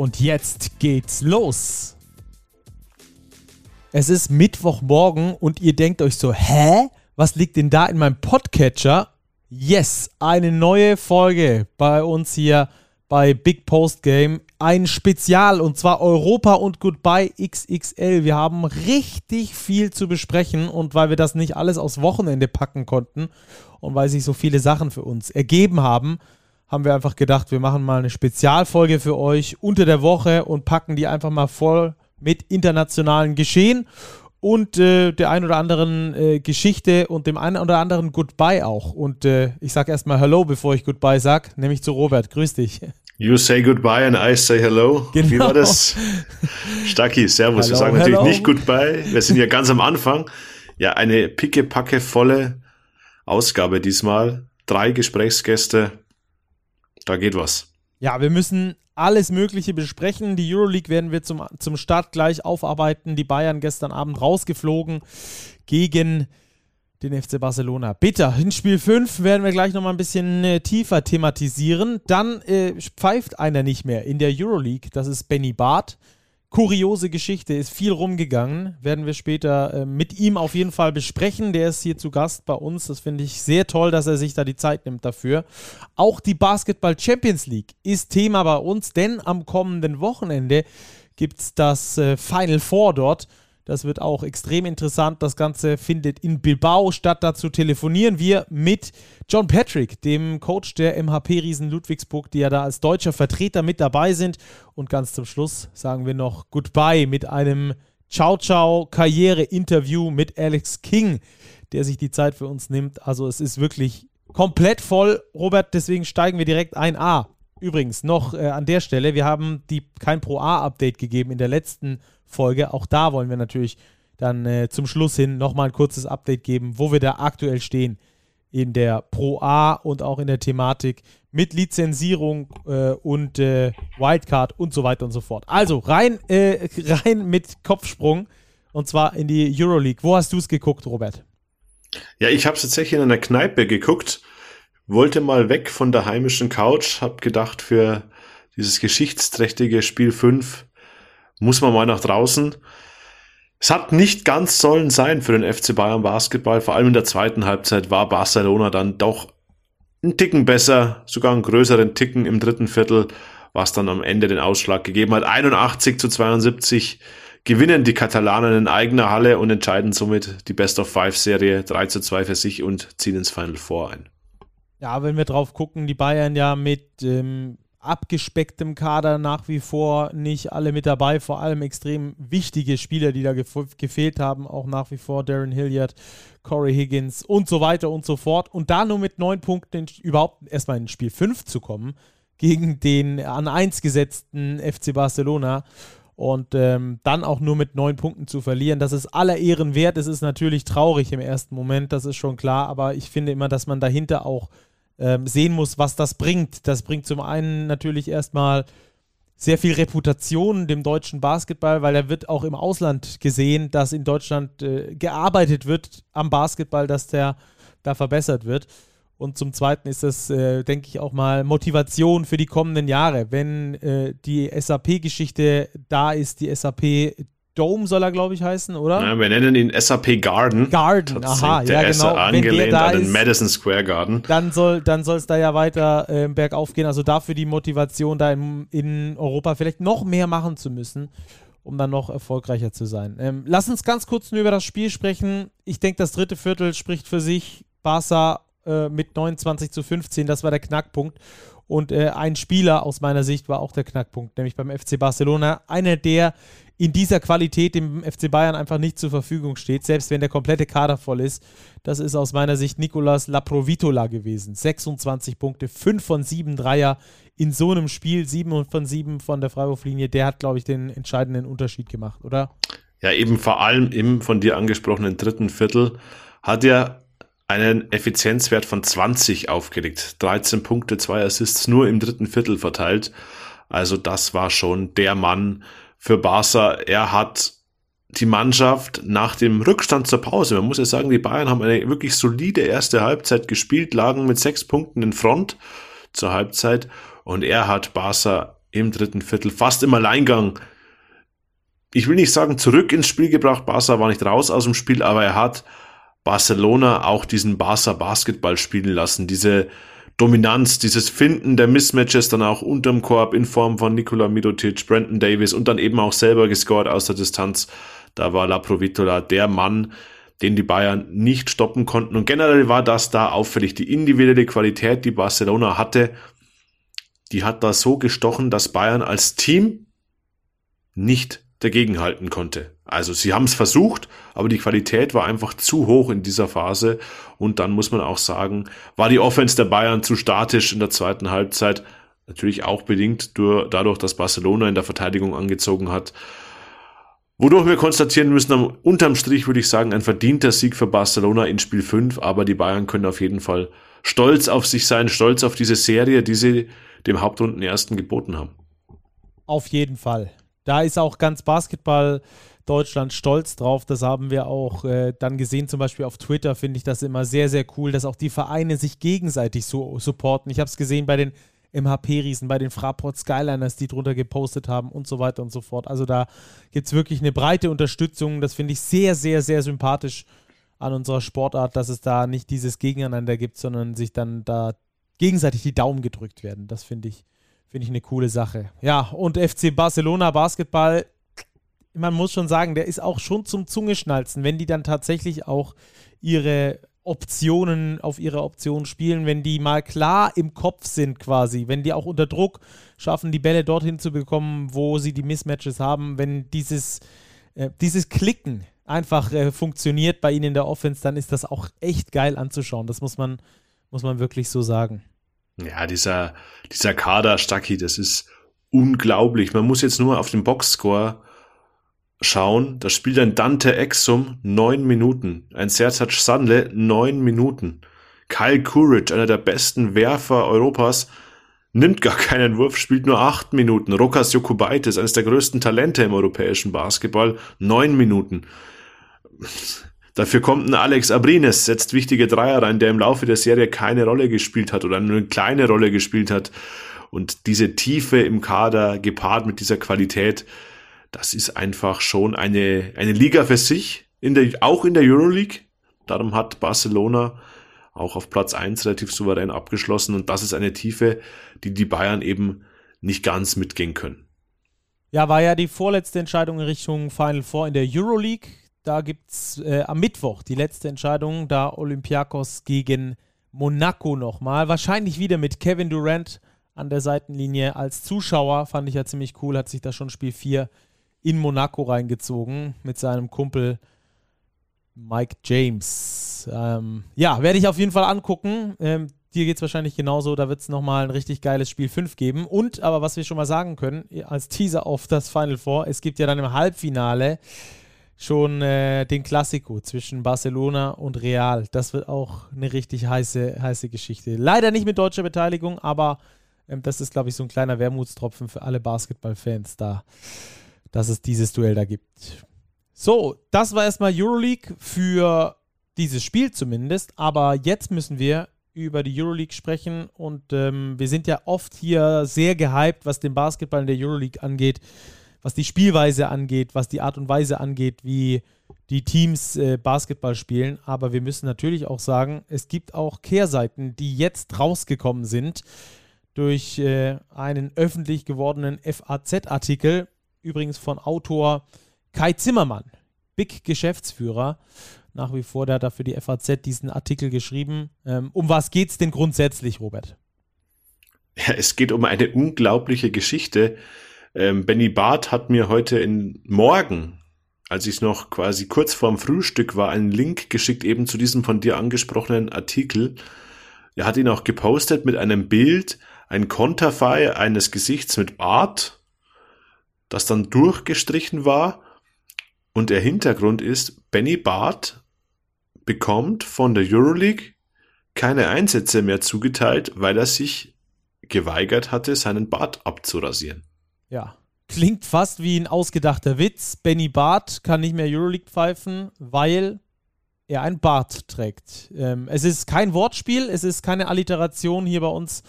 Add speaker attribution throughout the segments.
Speaker 1: Und jetzt geht's los. Es ist Mittwochmorgen und ihr denkt euch so, hä? Was liegt denn da in meinem Podcatcher? Yes, eine neue Folge bei uns hier bei Big Post Game. Ein Spezial und zwar Europa und Goodbye XXL. Wir haben richtig viel zu besprechen und weil wir das nicht alles aufs Wochenende packen konnten und weil sich so viele Sachen für uns ergeben haben, haben wir einfach gedacht, wir machen mal eine Spezialfolge für euch unter der Woche und packen die einfach mal voll mit internationalen Geschehen und äh, der ein oder anderen äh, Geschichte und dem einen oder anderen Goodbye auch. Und äh, ich sage erstmal Hello, bevor ich Goodbye sage, nämlich zu Robert. Grüß dich.
Speaker 2: You say goodbye and I say hello. Genau. Wie war das? Stacki, servus. Hello, wir sagen natürlich nicht goodbye. Wir sind ja ganz am Anfang. Ja, eine pickepacke volle Ausgabe diesmal. Drei Gesprächsgäste, da geht was.
Speaker 1: Ja, wir müssen alles Mögliche besprechen. Die Euroleague werden wir zum, zum Start gleich aufarbeiten. Die Bayern gestern Abend rausgeflogen gegen den FC Barcelona. Bitter, in Spiel 5 werden wir gleich nochmal ein bisschen äh, tiefer thematisieren. Dann äh, pfeift einer nicht mehr in der Euroleague. Das ist Benny Barth kuriose Geschichte, ist viel rumgegangen. Werden wir später äh, mit ihm auf jeden Fall besprechen. Der ist hier zu Gast bei uns. Das finde ich sehr toll, dass er sich da die Zeit nimmt dafür. Auch die Basketball Champions League ist Thema bei uns, denn am kommenden Wochenende gibt es das äh, Final Four dort. Das wird auch extrem interessant. Das Ganze findet in Bilbao statt. Dazu telefonieren wir mit John Patrick, dem Coach der MHP-Riesen Ludwigsburg, die ja da als deutscher Vertreter mit dabei sind. Und ganz zum Schluss sagen wir noch Goodbye mit einem Ciao Ciao Karriere-Interview mit Alex King, der sich die Zeit für uns nimmt. Also es ist wirklich komplett voll. Robert, deswegen steigen wir direkt ein. Ah, übrigens noch äh, an der Stelle, wir haben die kein Pro A-Update gegeben in der letzten Folge. Auch da wollen wir natürlich dann äh, zum Schluss hin nochmal ein kurzes Update geben, wo wir da aktuell stehen in der Pro A und auch in der Thematik mit Lizenzierung äh, und äh, Wildcard und so weiter und so fort. Also rein, äh, rein mit Kopfsprung und zwar in die Euroleague. Wo hast du es geguckt, Robert?
Speaker 2: Ja, ich habe es tatsächlich in einer Kneipe geguckt, wollte mal weg von der heimischen Couch, habe gedacht, für dieses geschichtsträchtige Spiel 5 muss man mal nach draußen. Es hat nicht ganz sollen sein für den FC Bayern Basketball. Vor allem in der zweiten Halbzeit war Barcelona dann doch einen Ticken besser, sogar einen größeren Ticken im dritten Viertel, was dann am Ende den Ausschlag gegeben hat. 81 zu 72 gewinnen die Katalanen in eigener Halle und entscheiden somit die Best of Five Serie 3 zu 2 für sich und ziehen ins Final Four ein.
Speaker 1: Ja, wenn wir drauf gucken, die Bayern ja mit ähm, abgespecktem Kader nach wie vor nicht alle mit dabei, vor allem extrem wichtige Spieler, die da gef gefehlt haben, auch nach wie vor Darren Hilliard, Corey Higgins und so weiter und so fort. Und da nur mit neun Punkten überhaupt erstmal in Spiel 5 zu kommen gegen den an 1 gesetzten FC Barcelona und ähm, dann auch nur mit neun Punkten zu verlieren, das ist aller Ehren wert. Es ist natürlich traurig im ersten Moment, das ist schon klar, aber ich finde immer, dass man dahinter auch ähm, sehen muss, was das bringt. Das bringt zum einen natürlich erstmal sehr viel Reputation dem deutschen Basketball, weil er wird auch im Ausland gesehen, dass in Deutschland äh, gearbeitet wird am Basketball, dass der da verbessert wird. Und zum Zweiten ist das, äh, denke ich, auch mal Motivation für die kommenden Jahre. Wenn äh, die SAP-Geschichte da ist, die SAP Dome soll er, glaube ich, heißen, oder?
Speaker 2: Ja, wir nennen ihn SAP Garden.
Speaker 1: Garden, aha,
Speaker 2: der
Speaker 1: ja, genau.
Speaker 2: angelehnt an den ist, Madison Square Garden.
Speaker 1: Dann soll dann es da ja weiter äh, bergauf gehen. Also dafür die Motivation, da in, in Europa vielleicht noch mehr machen zu müssen, um dann noch erfolgreicher zu sein. Ähm, lass uns ganz kurz nur über das Spiel sprechen. Ich denke, das dritte Viertel spricht für sich. Barca äh, mit 29 zu 15, das war der Knackpunkt. Und äh, ein Spieler aus meiner Sicht war auch der Knackpunkt, nämlich beim FC Barcelona. Einer, der in dieser Qualität dem FC Bayern einfach nicht zur Verfügung steht, selbst wenn der komplette Kader voll ist. Das ist aus meiner Sicht Nicolas Laprovitola gewesen. 26 Punkte, 5 von 7 Dreier in so einem Spiel, 7 von 7 von der Freiwurflinie. Der hat, glaube ich, den entscheidenden Unterschied gemacht, oder?
Speaker 2: Ja, eben vor allem im von dir angesprochenen dritten Viertel hat er einen Effizienzwert von 20 aufgelegt. 13 Punkte, 2 Assists nur im dritten Viertel verteilt. Also das war schon der Mann, für Barca. Er hat die Mannschaft nach dem Rückstand zur Pause, man muss ja sagen, die Bayern haben eine wirklich solide erste Halbzeit gespielt, lagen mit sechs Punkten in Front zur Halbzeit und er hat Barca im dritten Viertel fast im Alleingang, ich will nicht sagen zurück ins Spiel gebracht, Barca war nicht raus aus dem Spiel, aber er hat Barcelona auch diesen Barca Basketball spielen lassen, diese Dominanz, dieses Finden der Mismatches dann auch unterm Korb in Form von Nikola Midotic, Brandon Davis und dann eben auch selber gescored aus der Distanz. Da war La Provitola der Mann, den die Bayern nicht stoppen konnten. Und generell war das da auffällig. Die individuelle Qualität, die Barcelona hatte, die hat da so gestochen, dass Bayern als Team nicht dagegenhalten konnte. Also sie haben es versucht, aber die Qualität war einfach zu hoch in dieser Phase. Und dann muss man auch sagen, war die Offense der Bayern zu statisch in der zweiten Halbzeit. Natürlich auch bedingt durch, dadurch, dass Barcelona in der Verteidigung angezogen hat. Wodurch wir konstatieren müssen, unterm Strich würde ich sagen, ein verdienter Sieg für Barcelona in Spiel 5, aber die Bayern können auf jeden Fall stolz auf sich sein, stolz auf diese Serie, die sie dem Hauptrundenersten geboten haben.
Speaker 1: Auf jeden Fall. Da ist auch ganz Basketball Deutschland stolz drauf. Das haben wir auch äh, dann gesehen, zum Beispiel auf Twitter finde ich das immer sehr, sehr cool, dass auch die Vereine sich gegenseitig so supporten. Ich habe es gesehen bei den MHP-Riesen, bei den Fraport Skyliners, die drunter gepostet haben und so weiter und so fort. Also da gibt es wirklich eine breite Unterstützung. Das finde ich sehr, sehr, sehr sympathisch an unserer Sportart, dass es da nicht dieses Gegeneinander gibt, sondern sich dann da gegenseitig die Daumen gedrückt werden. Das finde ich, finde ich eine coole Sache. Ja, und FC Barcelona Basketball man muss schon sagen, der ist auch schon zum Zungeschnalzen, wenn die dann tatsächlich auch ihre Optionen auf ihre Optionen spielen, wenn die mal klar im Kopf sind quasi, wenn die auch unter Druck schaffen, die Bälle dorthin zu bekommen, wo sie die Mismatches haben, wenn dieses, äh, dieses Klicken einfach äh, funktioniert bei ihnen in der Offense, dann ist das auch echt geil anzuschauen. Das muss man, muss man wirklich so sagen.
Speaker 2: Ja, dieser, dieser Kader, Stucky, das ist unglaublich. Man muss jetzt nur auf den Boxscore schauen, da spielt ein Dante Exum neun Minuten, ein Sertac Sandle neun Minuten. Kyle Courage, einer der besten Werfer Europas, nimmt gar keinen Wurf, spielt nur acht Minuten. Rokas Jokubaitis, eines der größten Talente im europäischen Basketball, neun Minuten. Dafür kommt ein Alex Abrines, setzt wichtige Dreier rein, der im Laufe der Serie keine Rolle gespielt hat oder nur eine kleine Rolle gespielt hat. Und diese Tiefe im Kader gepaart mit dieser Qualität, das ist einfach schon eine, eine Liga für sich, in der, auch in der Euroleague. Darum hat Barcelona auch auf Platz eins relativ souverän abgeschlossen und das ist eine Tiefe, die die Bayern eben nicht ganz mitgehen können.
Speaker 1: Ja, war ja die vorletzte Entscheidung in Richtung Final Four in der Euroleague. Da gibt es äh, am Mittwoch die letzte Entscheidung, da Olympiakos gegen Monaco nochmal. Wahrscheinlich wieder mit Kevin Durant an der Seitenlinie als Zuschauer. Fand ich ja ziemlich cool, hat sich da schon Spiel 4 in Monaco reingezogen mit seinem Kumpel Mike James. Ähm, ja, werde ich auf jeden Fall angucken. Ähm, dir geht es wahrscheinlich genauso. Da wird es nochmal ein richtig geiles Spiel 5 geben. Und, aber was wir schon mal sagen können, als Teaser auf das Final Four, es gibt ja dann im Halbfinale schon äh, den Klassiko zwischen Barcelona und Real. Das wird auch eine richtig heiße, heiße Geschichte. Leider nicht mit deutscher Beteiligung, aber ähm, das ist, glaube ich, so ein kleiner Wermutstropfen für alle Basketballfans da dass es dieses Duell da gibt. So, das war erstmal Euroleague für dieses Spiel zumindest, aber jetzt müssen wir über die Euroleague sprechen und ähm, wir sind ja oft hier sehr gehypt, was den Basketball in der Euroleague angeht, was die Spielweise angeht, was die Art und Weise angeht, wie die Teams äh, Basketball spielen. Aber wir müssen natürlich auch sagen, es gibt auch Kehrseiten, die jetzt rausgekommen sind durch äh, einen öffentlich gewordenen FAZ-Artikel übrigens von Autor Kai Zimmermann, Big Geschäftsführer. Nach wie vor, der hat da für die FAZ diesen Artikel geschrieben. Ähm, um was geht es denn grundsätzlich, Robert?
Speaker 2: es geht um eine unglaubliche Geschichte. Ähm, Benny Barth hat mir heute in Morgen, als ich noch quasi kurz vorm Frühstück war, einen Link geschickt eben zu diesem von dir angesprochenen Artikel. Er hat ihn auch gepostet mit einem Bild, ein Konterfei eines Gesichts mit Bart, das dann durchgestrichen war. Und der Hintergrund ist, Benny Barth bekommt von der Euroleague keine Einsätze mehr zugeteilt, weil er sich geweigert hatte, seinen Bart abzurasieren.
Speaker 1: Ja, klingt fast wie ein ausgedachter Witz. Benny Bart kann nicht mehr Euroleague pfeifen, weil er ein Bart trägt. Ähm, es ist kein Wortspiel, es ist keine Alliteration hier bei uns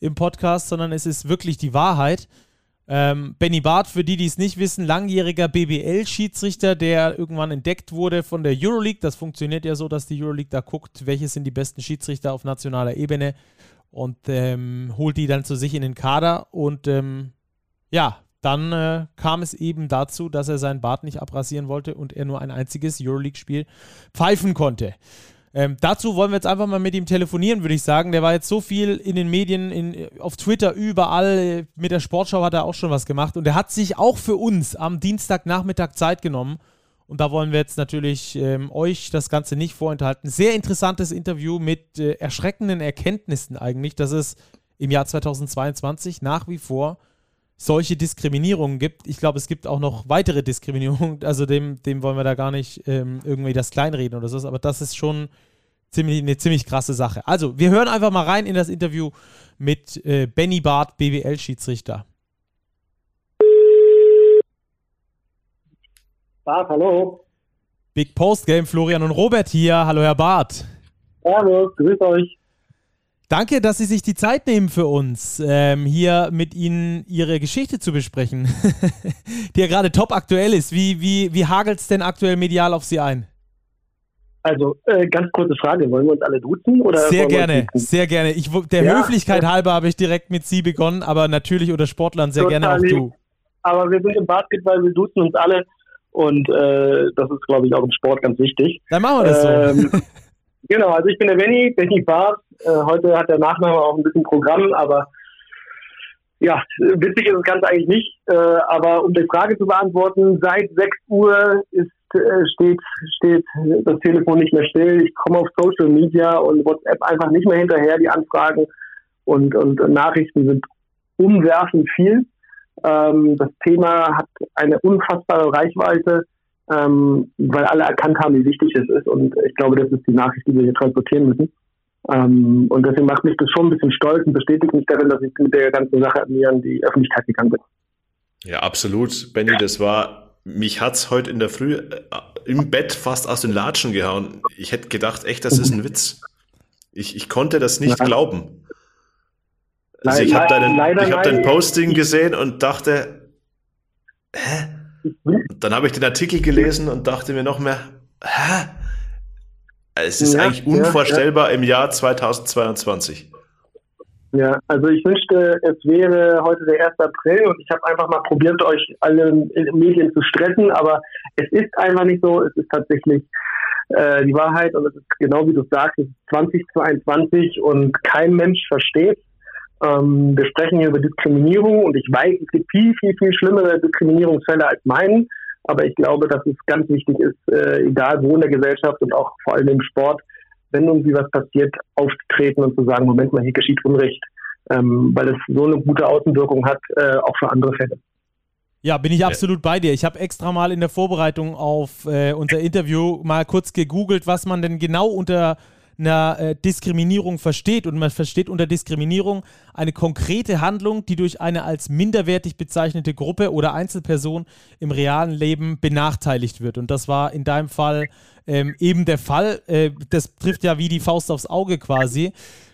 Speaker 1: im Podcast, sondern es ist wirklich die Wahrheit. Ähm, Benny Barth, für die, die es nicht wissen, langjähriger BBL-Schiedsrichter, der irgendwann entdeckt wurde von der Euroleague. Das funktioniert ja so, dass die Euroleague da guckt, welche sind die besten Schiedsrichter auf nationaler Ebene und ähm, holt die dann zu sich in den Kader. Und ähm, ja, dann äh, kam es eben dazu, dass er seinen Bart nicht abrasieren wollte und er nur ein einziges Euroleague-Spiel pfeifen konnte. Ähm, dazu wollen wir jetzt einfach mal mit ihm telefonieren, würde ich sagen. Der war jetzt so viel in den Medien, in, auf Twitter, überall. Mit der Sportschau hat er auch schon was gemacht. Und er hat sich auch für uns am Dienstagnachmittag Zeit genommen. Und da wollen wir jetzt natürlich ähm, euch das Ganze nicht vorenthalten. Sehr interessantes Interview mit äh, erschreckenden Erkenntnissen eigentlich, dass es im Jahr 2022 nach wie vor solche Diskriminierungen gibt. Ich glaube, es gibt auch noch weitere Diskriminierungen. Also dem, dem wollen wir da gar nicht ähm, irgendwie das kleinreden oder so. Aber das ist schon ziemlich, eine ziemlich krasse Sache. Also, wir hören einfach mal rein in das Interview mit äh, Benny Barth, BWL-Schiedsrichter.
Speaker 3: Barth, hallo.
Speaker 1: Big Post Game, Florian und Robert hier. Hallo, Herr Barth.
Speaker 3: Servus, grüß euch.
Speaker 1: Danke, dass Sie sich die Zeit nehmen für uns, ähm, hier mit Ihnen Ihre Geschichte zu besprechen, die ja gerade top aktuell ist. Wie, wie, wie hagelt es denn aktuell medial auf Sie ein?
Speaker 3: Also, äh, ganz kurze Frage, wollen wir uns alle duzen? Oder
Speaker 1: sehr gerne, sehr gerne. Ich, der ja, Höflichkeit ja. halber habe ich direkt mit Sie begonnen, aber natürlich unter Sportlern sehr Total gerne auch lieb. du.
Speaker 3: Aber wir sind im Basketball, wir duzen uns alle und äh, das ist, glaube ich, auch im Sport ganz wichtig.
Speaker 1: Dann machen wir das ähm, so.
Speaker 3: genau, also ich bin der Benny, Benny Barth, äh, heute hat der Nachname auch ein bisschen Programm, aber ja, witzig ist das Ganze eigentlich nicht. Äh, aber um die Frage zu beantworten, seit 6 Uhr ist, äh, steht, steht das Telefon nicht mehr still. Ich komme auf Social Media und WhatsApp einfach nicht mehr hinterher, die Anfragen und, und Nachrichten sind umwerfend viel. Ähm, das Thema hat eine unfassbare Reichweite, ähm, weil alle erkannt haben, wie wichtig es ist. Und ich glaube, das ist die Nachricht, die wir hier transportieren müssen. Ähm, und deswegen macht mich das schon ein bisschen stolz und bestätigt mich darin, dass ich mit der ganzen Sache an mir an die Öffentlichkeit gegangen bin.
Speaker 2: Ja, absolut. Benny, das war, mich hat's heute in der Früh äh, im Bett fast aus den Latschen gehauen. Ich hätte gedacht, echt, das ist ein Witz. Ich, ich konnte das nicht ja. glauben. Also ich habe deinen, hab dein Posting gesehen und dachte, hä? Dann habe ich den Artikel gelesen und dachte mir noch mehr, hä? Es ist ja, eigentlich unvorstellbar ja, ja. im Jahr 2022.
Speaker 3: Ja, also ich wünschte, es wäre heute der 1. April und ich habe einfach mal probiert, euch alle Medien zu stressen, aber es ist einfach nicht so. Es ist tatsächlich äh, die Wahrheit und es ist genau wie du sagst, es ist 2022 und kein Mensch versteht. Ähm, wir sprechen hier über Diskriminierung und ich weiß, es gibt viel, viel, viel schlimmere Diskriminierungsfälle als meinen. Aber ich glaube, dass es ganz wichtig ist, äh, egal wo in der Gesellschaft und auch vor allem im Sport, wenn irgendwie was passiert, aufzutreten und zu sagen, Moment mal, hier geschieht Unrecht, ähm, weil es so eine gute Außenwirkung hat, äh, auch für andere Fälle.
Speaker 1: Ja, bin ich absolut bei dir. Ich habe extra mal in der Vorbereitung auf äh, unser Interview mal kurz gegoogelt, was man denn genau unter einer äh, Diskriminierung versteht. Und man versteht unter Diskriminierung eine konkrete Handlung, die durch eine als minderwertig bezeichnete Gruppe oder Einzelperson im realen Leben benachteiligt wird. Und das war in deinem Fall ähm, eben der Fall. Äh, das trifft ja wie die Faust aufs Auge quasi.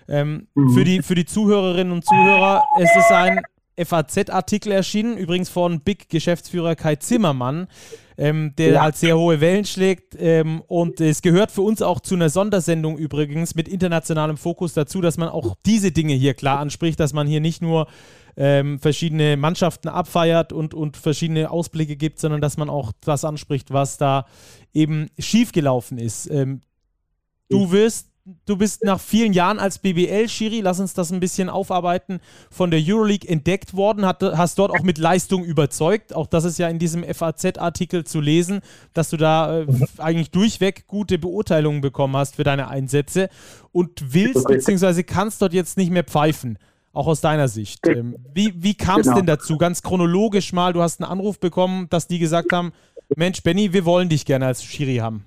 Speaker 1: Ähm, mhm. für, die, für die Zuhörerinnen und Zuhörer, es ist ein FAZ-Artikel erschienen, übrigens von Big-Geschäftsführer Kai Zimmermann ähm, der ja. halt sehr hohe Wellen schlägt. Ähm, und es gehört für uns auch zu einer Sondersendung übrigens mit internationalem Fokus dazu, dass man auch diese Dinge hier klar anspricht, dass man hier nicht nur ähm, verschiedene Mannschaften abfeiert und, und verschiedene Ausblicke gibt, sondern dass man auch das anspricht, was da eben schiefgelaufen ist. Ähm, du wirst du bist nach vielen Jahren als BBL-Schiri, lass uns das ein bisschen aufarbeiten, von der Euroleague entdeckt worden, hat, hast dort auch mit Leistung überzeugt. Auch das ist ja in diesem FAZ-Artikel zu lesen, dass du da äh, eigentlich durchweg gute Beurteilungen bekommen hast für deine Einsätze und willst bzw. kannst dort jetzt nicht mehr pfeifen auch aus deiner Sicht. Ähm, wie wie kam es genau. denn dazu? Ganz chronologisch mal, du hast einen Anruf bekommen, dass die gesagt haben, Mensch, Benny, wir wollen dich gerne als Schiri haben.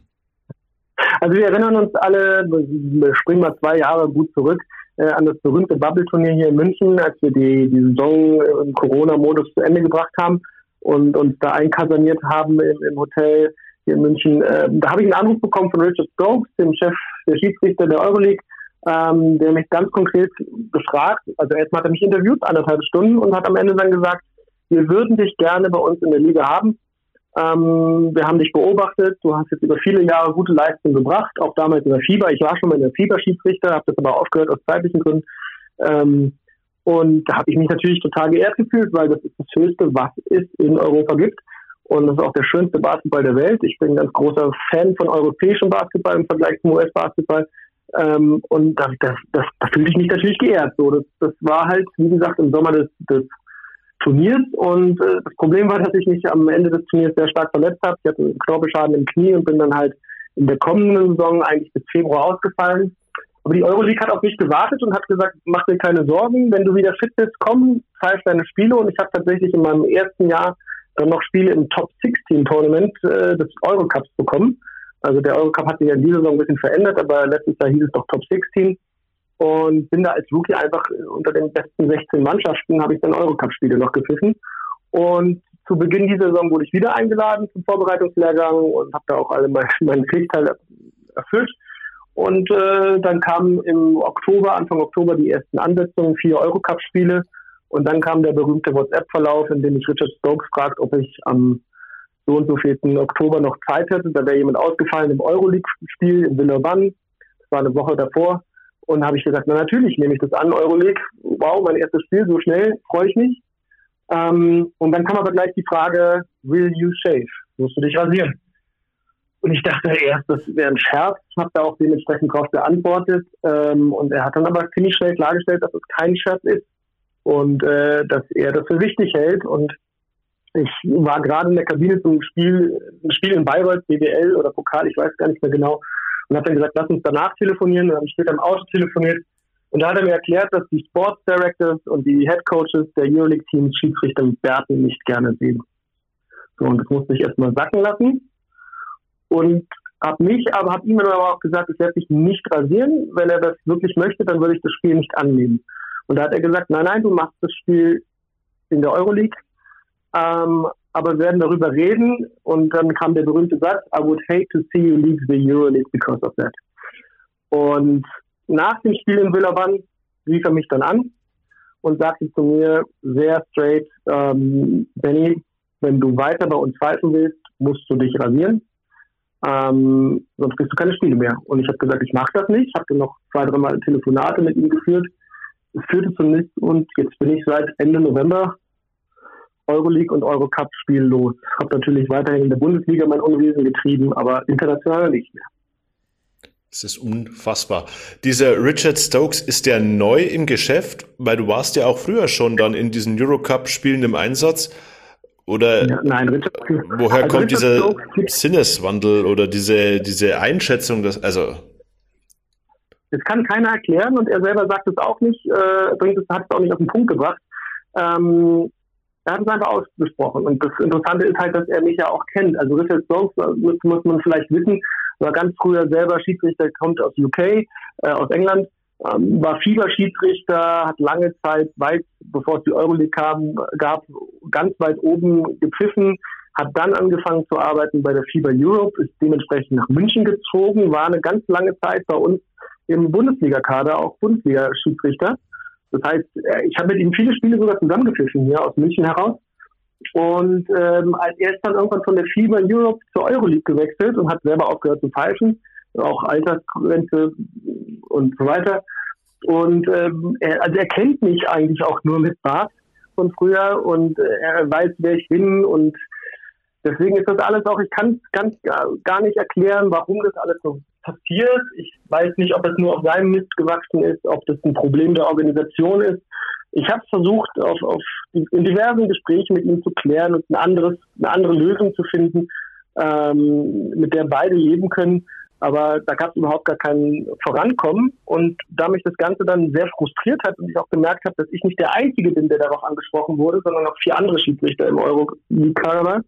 Speaker 3: Also wir erinnern uns alle, wir springen mal zwei Jahre gut zurück, äh, an das berühmte Bubble-Turnier hier in München, als wir die, die Saison im Corona-Modus zu Ende gebracht haben und uns da einkaserniert haben im, im Hotel hier in München. Äh, da habe ich einen Anruf bekommen von Richard Stokes, dem Chef der Schiedsrichter der Euroleague, ähm, der mich ganz konkret gefragt, also erstmal hat er mich interviewt, anderthalb Stunden, und hat am Ende dann gesagt, wir würden dich gerne bei uns in der Liga haben. Ähm, wir haben dich beobachtet, du hast jetzt über viele Jahre gute Leistungen gebracht, auch damals in der Fieber. Ich war schon mal in der Fieber-Schiedsrichter, habe das aber aufgehört aus zeitlichen Gründen. Ähm, und da habe ich mich natürlich total geehrt gefühlt, weil das ist das Höchste, was es in Europa gibt. Und das ist auch der schönste Basketball der Welt. Ich bin ein ganz großer Fan von europäischem Basketball im Vergleich zum US-Basketball. Ähm, und das, das, das, da fühlte ich mich natürlich geehrt. So, das, das war halt, wie gesagt, im Sommer des, des Turniers. Und äh, das Problem war, dass ich mich am Ende des Turniers sehr stark verletzt habe. Ich hatte einen Knorpelschaden im Knie und bin dann halt in der kommenden Saison eigentlich bis Februar ausgefallen. Aber die Euroleague hat auf mich gewartet und hat gesagt, mach dir keine Sorgen, wenn du wieder fit bist, komm, pfeif deine Spiele. Und ich habe tatsächlich in meinem ersten Jahr dann noch Spiele im Top 16 Tournament äh, des Eurocups bekommen. Also der Eurocup hat sich ja in dieser Saison ein bisschen verändert, aber letztes Jahr hieß es doch Top 16 und bin da als Rookie einfach unter den besten 16 Mannschaften, habe ich dann Eurocup-Spiele noch gepfiffen. Und zu Beginn dieser Saison wurde ich wieder eingeladen zum Vorbereitungslehrgang und habe da auch alle meine, meine Pflichtteile erfüllt. Und äh, dann kamen im Oktober, Anfang Oktober die ersten Ansetzungen, vier Eurocup-Spiele. Und dann kam der berühmte WhatsApp-Verlauf, in dem mich Richard Stokes fragt, ob ich am so und so vierten Oktober noch Zeit hätte. Da wäre jemand ausgefallen im Euroleague-Spiel in Villeurbanne. Das war eine Woche davor. Und habe ich gesagt, na natürlich nehme ich das an, Euroleague. Wow, mein erstes Spiel, so schnell, freue ich mich. Ähm, und dann kam aber gleich die Frage, will you shave? Musst du dich rasieren? Und ich dachte erst, das wäre ein Scherz, habe da auch dementsprechend darauf geantwortet. Ähm, und er hat dann aber ziemlich schnell klargestellt, dass es kein Scherz ist und äh, dass er das für wichtig hält. Und ich war gerade in der Kabine zum Spiel, Spiel in Bayreuth, BWL oder Pokal, ich weiß gar nicht mehr genau und hat dann gesagt, lass uns danach telefonieren. Dann habe ich später im Auto telefoniert. Und da hat er mir erklärt, dass die Sports Directors und die Head Coaches der Euroleague-Teams Schiedsrichter mit Bärten nicht gerne sehen. So, und das musste ich erstmal sacken lassen. Und habe mich, aber habe ihm aber auch gesagt, ich werde mich nicht rasieren. Wenn er das wirklich möchte, dann würde ich das Spiel nicht annehmen. Und da hat er gesagt, nein, nein, du machst das Spiel in der Euroleague. Ähm, aber wir werden darüber reden und dann kam der berühmte Satz, I would hate to see you leave the Euroleague because of that. Und nach dem Spiel in Villeurbanne rief er mich dann an und sagte zu mir sehr straight, ähm, Benny, wenn du weiter bei uns pfeifen willst, musst du dich rasieren, ähm, sonst kriegst du keine Spiele mehr. Und ich habe gesagt, ich mache das nicht. Ich habe noch zwei, dreimal Telefonate mit ihm geführt. Es führte zu nichts und jetzt bin ich seit Ende November Euroleague und Eurocup spielen los. Habe natürlich weiterhin in der Bundesliga mein Unwesen getrieben, aber international nicht mehr.
Speaker 2: Das ist unfassbar. Dieser Richard Stokes, ist der neu im Geschäft? Weil du warst ja auch früher schon dann in diesen Eurocup-Spielen im Einsatz. Oder ja, nein, Richard, woher also kommt Richard dieser Stokes, Sinneswandel oder diese, diese Einschätzung, dass, also.
Speaker 3: Das kann keiner erklären und er selber sagt es auch nicht, äh, bringt es, hat es auch nicht auf den Punkt gebracht. Ähm, er hat es einfach ausgesprochen. Und das Interessante ist halt, dass er mich ja auch kennt. Also Richard Stokes, muss, muss man vielleicht wissen, war ganz früher selber Schiedsrichter, kommt aus UK, äh, aus England, ähm, war Fieberschiedsrichter, hat lange Zeit, weit bevor es die Euroleague kam, gab, ganz weit oben gepfiffen, hat dann angefangen zu arbeiten bei der FIBA Europe, ist dementsprechend nach München gezogen, war eine ganz lange Zeit bei uns im Bundesliga-Kader, auch Bundesliga-Schiedsrichter das heißt, äh, ich habe mit ihm viele Spiele sogar zusammengepfiffen, hier aus München heraus. Und ähm, er ist dann irgendwann von der FIBA Europe zur Euroleague gewechselt und hat selber aufgehört zu pfeifen, auch Altersgrenze und so weiter. Und ähm, er, also er kennt mich eigentlich auch nur mit Bart von früher und äh, er weiß, wer ich bin und deswegen ist das alles auch, ich kann es ganz gar nicht erklären, warum das alles so passiert. Ich weiß nicht, ob es nur auf seinem Mist gewachsen ist, ob das ein Problem der Organisation ist. Ich habe versucht, auf, auf in diversen Gesprächen mit ihm zu klären und ein anderes, eine andere Lösung zu finden, ähm, mit der beide leben können. Aber da gab es überhaupt gar kein Vorankommen. Und da mich das Ganze dann sehr frustriert hat und ich auch gemerkt habe, dass ich nicht der Einzige bin, der darauf angesprochen wurde, sondern auch vier andere Schiedsrichter im Euro-League-Kader,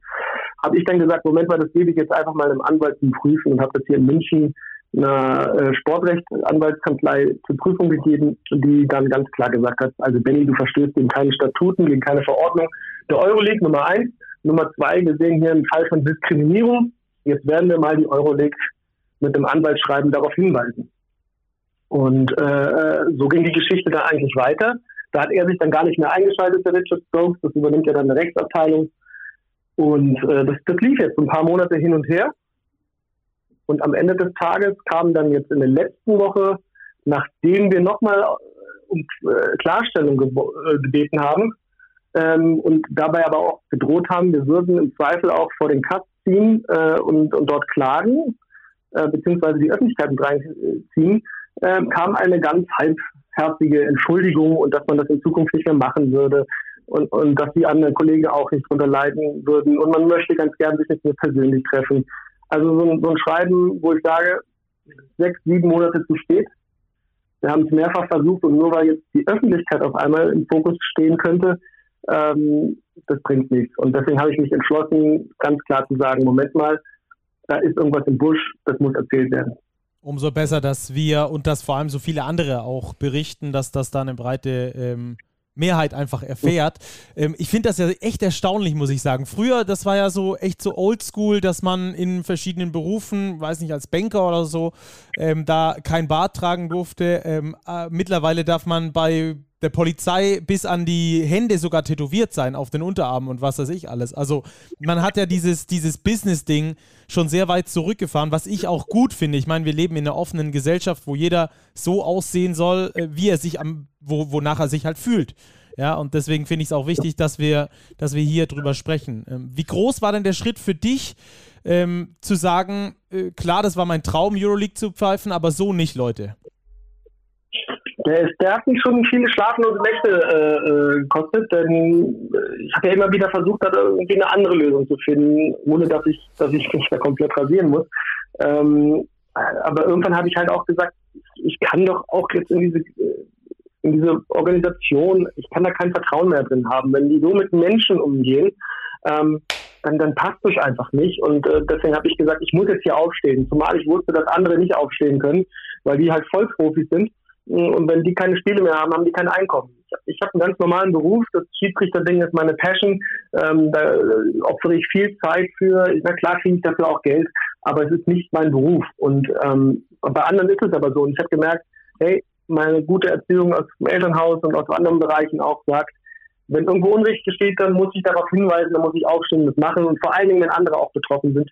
Speaker 3: habe ich dann gesagt, Moment mal, das gebe ich jetzt einfach mal einem Anwalt zum Prüfen und habe das hier in München einer äh, Sportrechtsanwaltskanzlei zur Prüfung gegeben, die dann ganz klar gesagt hat, also Benny, du verstößt gegen keine Statuten, gegen keine Verordnung der Euroleague, Nummer eins. Nummer zwei, wir sehen hier einen Fall von Diskriminierung. Jetzt werden wir mal die Euroleague mit dem Anwaltsschreiben darauf hinweisen. Und äh, so ging die Geschichte da eigentlich weiter. Da hat er sich dann gar nicht mehr eingeschaltet, der Richard Stokes. Das übernimmt ja dann eine Rechtsabteilung. Und äh, das, das lief jetzt ein paar Monate hin und her. Und am Ende des Tages kam dann jetzt in der letzten Woche, nachdem wir nochmal um äh, Klarstellung ge äh, gebeten haben ähm, und dabei aber auch gedroht haben, wir würden im Zweifel auch vor den Kass ziehen äh, und, und dort klagen, äh, beziehungsweise die Öffentlichkeit mit reinziehen, äh, kam eine ganz halbherzige Entschuldigung und dass man das in Zukunft nicht mehr machen würde und, und dass die anderen Kollegen auch nicht drunter leiden würden und man möchte ganz gern sich mit mir persönlich treffen. Also so ein, so ein Schreiben, wo ich sage, sechs, sieben Monate zu spät. Wir haben es mehrfach versucht und nur weil jetzt die Öffentlichkeit auf einmal im Fokus stehen könnte, ähm, das bringt nichts. Und deswegen habe ich mich entschlossen, ganz klar zu sagen, Moment mal, da ist irgendwas im Busch, das muss erzählt werden.
Speaker 1: Umso besser, dass wir und dass vor allem so viele andere auch berichten, dass das da eine breite ähm, Mehrheit einfach erfährt. Ähm, ich finde das ja echt erstaunlich, muss ich sagen. Früher, das war ja so echt so oldschool, dass man in verschiedenen Berufen, weiß nicht, als Banker oder so, ähm, da kein Bart tragen durfte. Ähm, äh, mittlerweile darf man bei der Polizei bis an die Hände sogar tätowiert sein auf den Unterarmen und was weiß ich alles. Also man hat ja dieses, dieses Business-Ding schon sehr weit zurückgefahren, was ich auch gut finde. Ich meine, wir leben in einer offenen Gesellschaft, wo jeder so aussehen soll, äh, wie er sich am, wo, wonach er sich halt fühlt. Ja, und deswegen finde ich es auch wichtig, dass wir, dass wir hier drüber sprechen. Ähm, wie groß war denn der Schritt für dich, ähm, zu sagen, äh, klar, das war mein Traum, Euroleague zu pfeifen, aber so nicht, Leute?
Speaker 3: Der, ist, der hat mich schon viele schlaflose Nächte äh, äh, gekostet, denn äh, ich habe ja immer wieder versucht, da irgendwie eine andere Lösung zu finden, ohne dass ich, dass ich mich da komplett rasieren muss. Ähm, aber irgendwann habe ich halt auch gesagt, ich kann doch auch jetzt in diese, in diese Organisation, ich kann da kein Vertrauen mehr drin haben. Wenn die so mit Menschen umgehen, ähm, dann, dann passt das einfach nicht. Und äh, deswegen habe ich gesagt, ich muss jetzt hier aufstehen. Zumal ich wusste, dass andere nicht aufstehen können, weil die halt Vollprofis sind. Und wenn die keine Spiele mehr haben, haben die kein Einkommen. Ich habe einen ganz normalen Beruf, das Schiedsrichter-Ding ist meine Passion. Ähm, da äh, opfere ich viel Zeit für. Na klar kriege ich dafür auch Geld, aber es ist nicht mein Beruf. Und ähm, bei anderen ist es aber so. Und ich habe gemerkt, hey, meine gute Erziehung aus dem Elternhaus und aus anderen Bereichen auch sagt, wenn irgendwo Unrecht geschieht, dann muss ich darauf hinweisen, dann muss ich aufstehen und das machen. Und vor allen Dingen, wenn andere auch betroffen sind,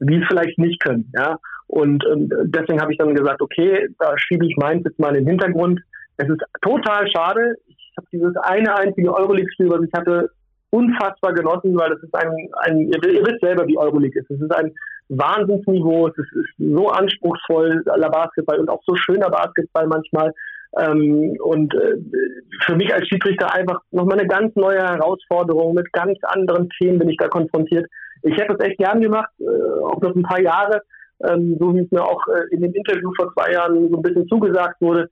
Speaker 3: die es vielleicht nicht können. Ja? Und ähm, deswegen habe ich dann gesagt, okay, da schiebe ich meins jetzt mal in den Hintergrund. Es ist total schade. Ich habe dieses eine einzige Euroleague-Spiel, was ich hatte, unfassbar genossen, weil das ist ein, ein ihr, ihr wisst selber, wie Euroleague ist. Es ist ein Wahnsinnsniveau, es ist, ist so anspruchsvoll, aller Basketball und auch so schöner Basketball manchmal. Ähm, und äh, für mich als Schiedsrichter einfach nochmal eine ganz neue Herausforderung mit ganz anderen Themen bin ich da konfrontiert. Ich hätte es echt gern gemacht, äh, auch noch ein paar Jahre, ähm, so wie es mir auch äh, in dem Interview vor zwei Jahren so ein bisschen zugesagt wurde,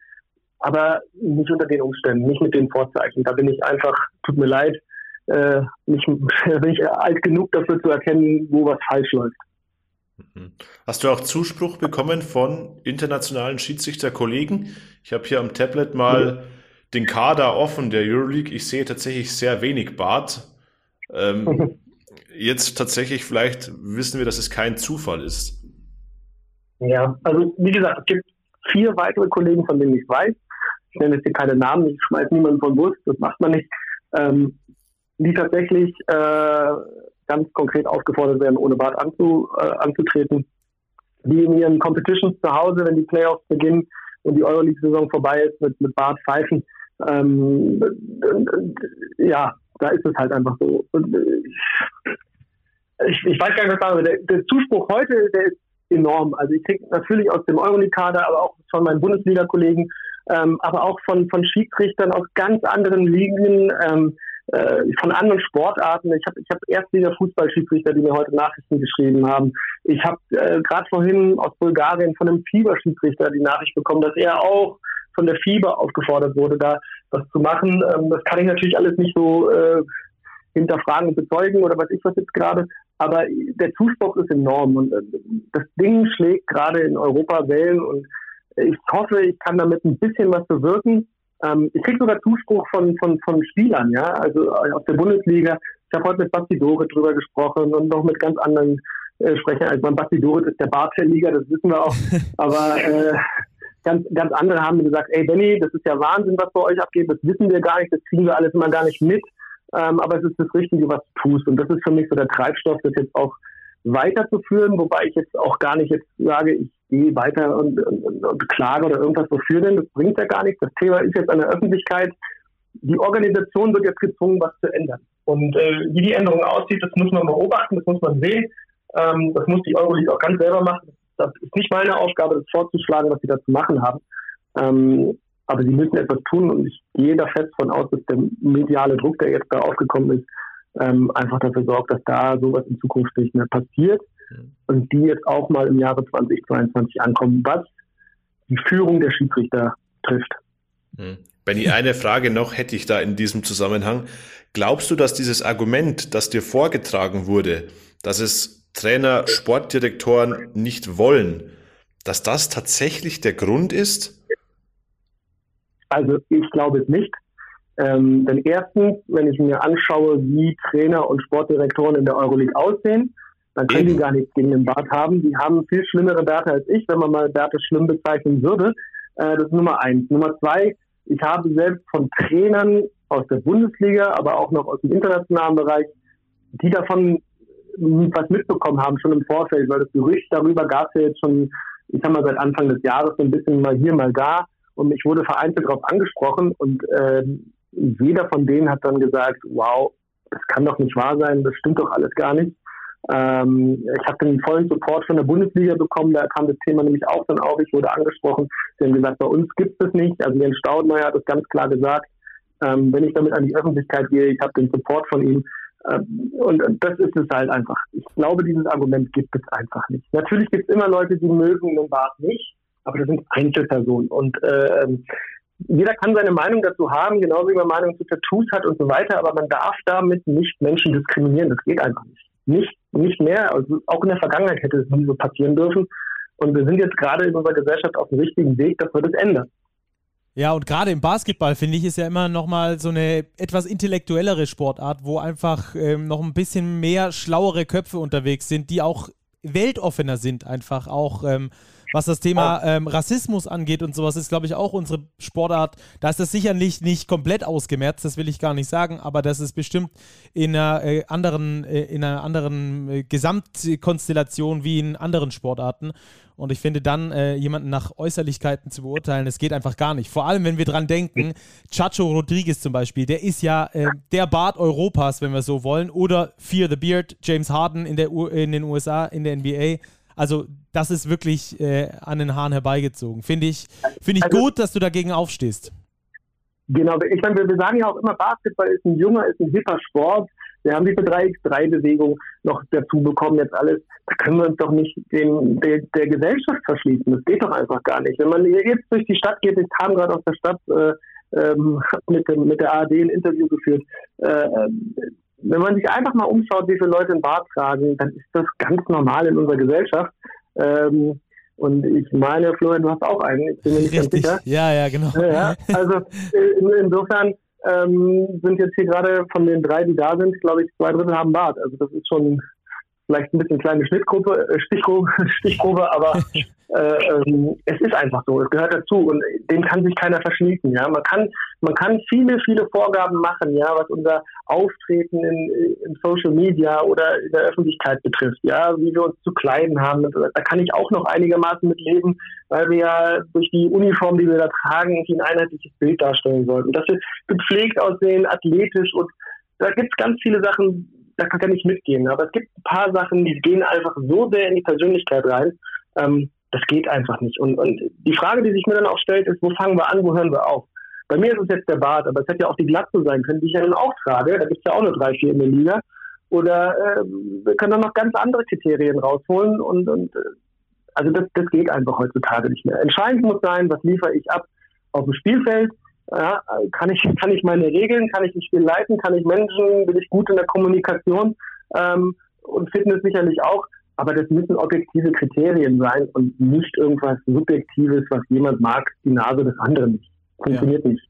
Speaker 3: aber nicht unter den Umständen, nicht mit den Vorzeichen. Da bin ich einfach, tut mir leid, äh, nicht, bin ich alt genug dafür zu erkennen, wo was falsch läuft.
Speaker 2: Mhm. Hast du auch Zuspruch bekommen von internationalen Schiedsrichterkollegen? Ich habe hier am Tablet mal den Kader offen der Euroleague. Ich sehe tatsächlich sehr wenig Bart. Ähm, jetzt tatsächlich, vielleicht wissen wir, dass es kein Zufall ist.
Speaker 3: Ja, also wie gesagt, es gibt vier weitere Kollegen, von denen ich weiß. Ich nenne jetzt hier keine Namen, ich schmeiße niemanden von Bus, das macht man nicht. Ähm, die tatsächlich äh, ganz konkret aufgefordert werden, ohne Bart anzu, äh, anzutreten. Die in ihren Competitions zu Hause, wenn die Playoffs beginnen und die Euroleague-Saison vorbei ist, mit, mit Bart pfeifen. Ähm, ja, da ist es halt einfach so. Und, äh, ich, ich weiß gar nicht, was sagen Der, der Zuspruch heute, der ist enorm. Also ich kriege natürlich aus dem Euroleague-Kader, aber auch von meinen Bundesliga-Kollegen, ähm, aber auch von, von Schiedsrichtern aus ganz anderen Ligen, ähm, äh, von anderen Sportarten. Ich habe ich hab Erstliga-Fußballschiedsrichter, die mir heute Nachrichten geschrieben haben. Ich habe äh, gerade vorhin aus Bulgarien von einem Fieberschiedsrichter die Nachricht bekommen, dass er auch von der Fieber aufgefordert wurde, da was zu machen. Ähm, das kann ich natürlich alles nicht so äh, hinterfragen und bezeugen oder was ich was jetzt gerade. Aber der Zuspruch ist enorm und äh, das Ding schlägt gerade in Europa Wellen und ich hoffe, ich kann damit ein bisschen was bewirken. Ähm, ich kriege sogar Zuspruch von, von, von Spielern, ja, also äh, aus der Bundesliga. Ich habe heute mit Basti Dorit drüber gesprochen und noch mit ganz anderen äh, Sprechern. Also mein Basti Dorit ist der Bart der Liga, das wissen wir auch. Aber äh, ganz, ganz andere haben mir gesagt, ey Benny, das ist ja Wahnsinn, was bei euch abgeht, das wissen wir gar nicht, das kriegen wir alles immer gar nicht mit. Ähm, aber es ist das Richtige, was du tust. Und das ist für mich so der Treibstoff, das jetzt auch weiterzuführen, wobei ich jetzt auch gar nicht jetzt sage, ich gehe weiter und, und, und klage oder irgendwas wofür denn. Das bringt ja gar nichts. Das Thema ist jetzt an der Öffentlichkeit. Die Organisation wird jetzt gezwungen, was zu ändern. Und äh, wie die Änderung aussieht, das muss man beobachten, das muss man sehen. Ähm, das muss die Euroleague auch ganz selber machen. Das ist nicht meine Aufgabe, das vorzuschlagen, was sie da zu machen haben. Ähm, aber sie müssen etwas tun und ich gehe da fest von aus, dass der mediale Druck, der jetzt da aufgekommen ist, ähm, einfach dafür sorgt, dass da sowas in Zukunft nicht mehr passiert mhm. und die jetzt auch mal im Jahre 2022 ankommen, was die Führung der Schiedsrichter trifft.
Speaker 2: Mhm. Benny, eine Frage noch hätte ich da in diesem Zusammenhang. Glaubst du, dass dieses Argument, das dir vorgetragen wurde, dass es Trainer, Sportdirektoren nicht wollen, dass das tatsächlich der Grund ist?
Speaker 3: Also ich glaube es nicht. Ähm, denn erstens, wenn ich mir anschaue, wie Trainer und Sportdirektoren in der Euroleague aussehen, dann können die gar nichts gegen den Bart haben. Die haben viel schlimmere Bärte als ich, wenn man mal Bärte schlimm bezeichnen würde. Äh, das ist Nummer eins. Nummer zwei, ich habe selbst von Trainern aus der Bundesliga, aber auch noch aus dem internationalen Bereich, die davon was mitbekommen haben, schon im Vorfeld, weil das Gerücht darüber gab es ja jetzt schon, ich sag mal, seit Anfang des Jahres so ein bisschen mal hier, mal da. Und ich wurde vereinzelt darauf angesprochen und äh, jeder von denen hat dann gesagt, wow, das kann doch nicht wahr sein, das stimmt doch alles gar nicht. Ähm, ich habe den vollen Support von der Bundesliga bekommen, da kam das Thema nämlich auch dann auf, ich wurde angesprochen, sie haben gesagt, bei uns gibt es nicht, also Jens Staudmeier hat es ganz klar gesagt, ähm, wenn ich damit an die Öffentlichkeit gehe, ich habe den Support von ihm ähm, und das ist es halt einfach. Ich glaube, dieses Argument gibt es einfach nicht. Natürlich gibt es immer Leute, die mögen den Bart nicht, aber das sind Einzelpersonen und äh, jeder kann seine Meinung dazu haben, genauso wie man Meinung zu Tattoos hat und so weiter, aber man darf damit nicht Menschen diskriminieren. Das geht einfach nicht. Nicht, nicht mehr. Also auch in der Vergangenheit hätte es nie so passieren dürfen. Und wir sind jetzt gerade in unserer Gesellschaft auf dem richtigen Weg, dass wir das ändern.
Speaker 1: Ja, und gerade im Basketball finde ich ist ja immer nochmal so eine etwas intellektuellere Sportart, wo einfach ähm, noch ein bisschen mehr schlauere Köpfe unterwegs sind, die auch weltoffener sind, einfach auch. Ähm, was das Thema ähm, Rassismus angeht und sowas, ist, glaube ich, auch unsere Sportart. Da ist das sicherlich nicht komplett ausgemerzt, das will ich gar nicht sagen, aber das ist bestimmt in einer äh, anderen, äh, in einer anderen äh, Gesamtkonstellation wie in anderen Sportarten. Und ich finde dann, äh, jemanden nach Äußerlichkeiten zu beurteilen, das geht einfach gar nicht. Vor allem, wenn wir dran denken, Chacho Rodriguez zum Beispiel, der ist ja äh, der Bart Europas, wenn wir so wollen, oder Fear the Beard, James Harden in, der U in den USA, in der NBA. Also, das ist wirklich äh, an den Haaren herbeigezogen. Finde ich, find ich also, gut, dass du dagegen aufstehst.
Speaker 3: Genau, ich meine, wir, sagen ja auch immer, Basketball ist ein junger, ist ein hipper Sport. Wir haben diese 3x3-Bewegung noch dazu bekommen, jetzt alles. Da können wir uns doch nicht den, der, der Gesellschaft verschließen. Das geht doch einfach gar nicht. Wenn man jetzt durch die Stadt geht, ich kam gerade aus der Stadt, äh, ähm, mit, dem, mit der ARD ein Interview geführt. Äh, wenn man sich einfach mal umschaut, wie viele Leute einen Bart tragen, dann ist das ganz normal in unserer Gesellschaft. Ähm, und ich meine, Florian, du hast auch einen, ich bin mir nicht
Speaker 1: Richtig.
Speaker 3: ganz sicher.
Speaker 1: Ja, ja, genau.
Speaker 3: Ja, also äh, insofern ähm, sind jetzt hier gerade von den drei, die da sind, glaube ich, zwei Drittel haben Bart. Also das ist schon vielleicht ein bisschen kleine Schnittgruppe, äh, Stichprobe, Stichprobe aber äh, ähm, es ist einfach so, es gehört dazu und dem kann sich keiner verschließen. Ja, man kann, man kann viele, viele Vorgaben machen, ja, was unser Auftreten in, in Social Media oder in der Öffentlichkeit betrifft, ja, wie wir uns zu kleiden haben. Da kann ich auch noch einigermaßen mit leben, weil wir ja durch die Uniform, die wir da tragen, ein einheitliches Bild darstellen sollten. Dass wir gepflegt aussehen, athletisch und da gibt es ganz viele Sachen, da kann ich mitgehen. Aber es gibt ein paar Sachen, die gehen einfach so sehr in die Persönlichkeit rein, Ähm, das geht einfach nicht. Und, und die Frage, die sich mir dann auch stellt, ist, wo fangen wir an, wo hören wir auf? Bei mir ist es jetzt der Bart, aber es hätte ja auch die Glatze sein können, die ich ja dann auch trage. Da gibt es ja auch nur drei, vier in der Liga. Oder äh, wir können dann noch ganz andere Kriterien rausholen und, und äh, also das, das geht einfach heutzutage nicht mehr. Entscheidend muss sein, was liefere ich ab auf dem Spielfeld. Ja, kann ich kann ich meine Regeln, kann ich ein Spiel leiten, kann ich Menschen, bin ich gut in der Kommunikation ähm, und Fitness sicherlich auch. Aber das müssen objektive Kriterien sein und nicht irgendwas Subjektives, was jemand mag, die Nase des anderen nicht. Funktioniert ja. nicht.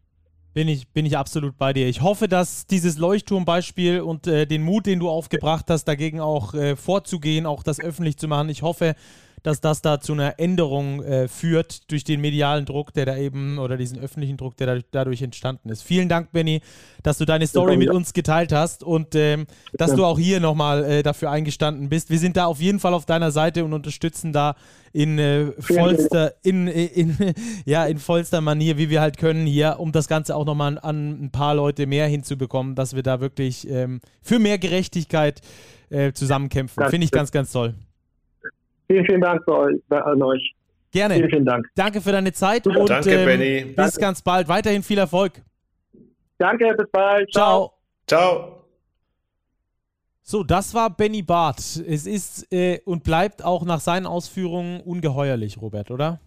Speaker 1: Bin ich, bin ich absolut bei dir. Ich hoffe, dass dieses Leuchtturmbeispiel und äh, den Mut, den du aufgebracht hast, dagegen auch äh, vorzugehen, auch das öffentlich zu machen, ich hoffe, dass das da zu einer Änderung äh, führt durch den medialen Druck, der da eben, oder diesen öffentlichen Druck, der da, dadurch entstanden ist. Vielen Dank, Benny, dass du deine Story mit uns geteilt hast und ähm, dass du auch hier nochmal äh, dafür eingestanden bist. Wir sind da auf jeden Fall auf deiner Seite und unterstützen da in äh, vollster, in, in, ja, in vollster Manier, wie wir halt können hier, um das Ganze auch nochmal an, an ein paar Leute mehr hinzubekommen, dass wir da wirklich ähm, für mehr Gerechtigkeit äh, zusammenkämpfen. Finde ich ganz, ganz toll.
Speaker 3: Vielen, vielen Dank für euch, an euch.
Speaker 1: Gerne.
Speaker 3: Vielen, vielen Dank.
Speaker 1: Danke für deine Zeit und
Speaker 2: Danke, ähm, Benny.
Speaker 1: bis Danke. ganz bald. Weiterhin viel Erfolg.
Speaker 3: Danke, bis bald. Ciao.
Speaker 2: Ciao.
Speaker 1: So, das war Benny Barth. Es ist äh, und bleibt auch nach seinen Ausführungen ungeheuerlich, Robert, oder?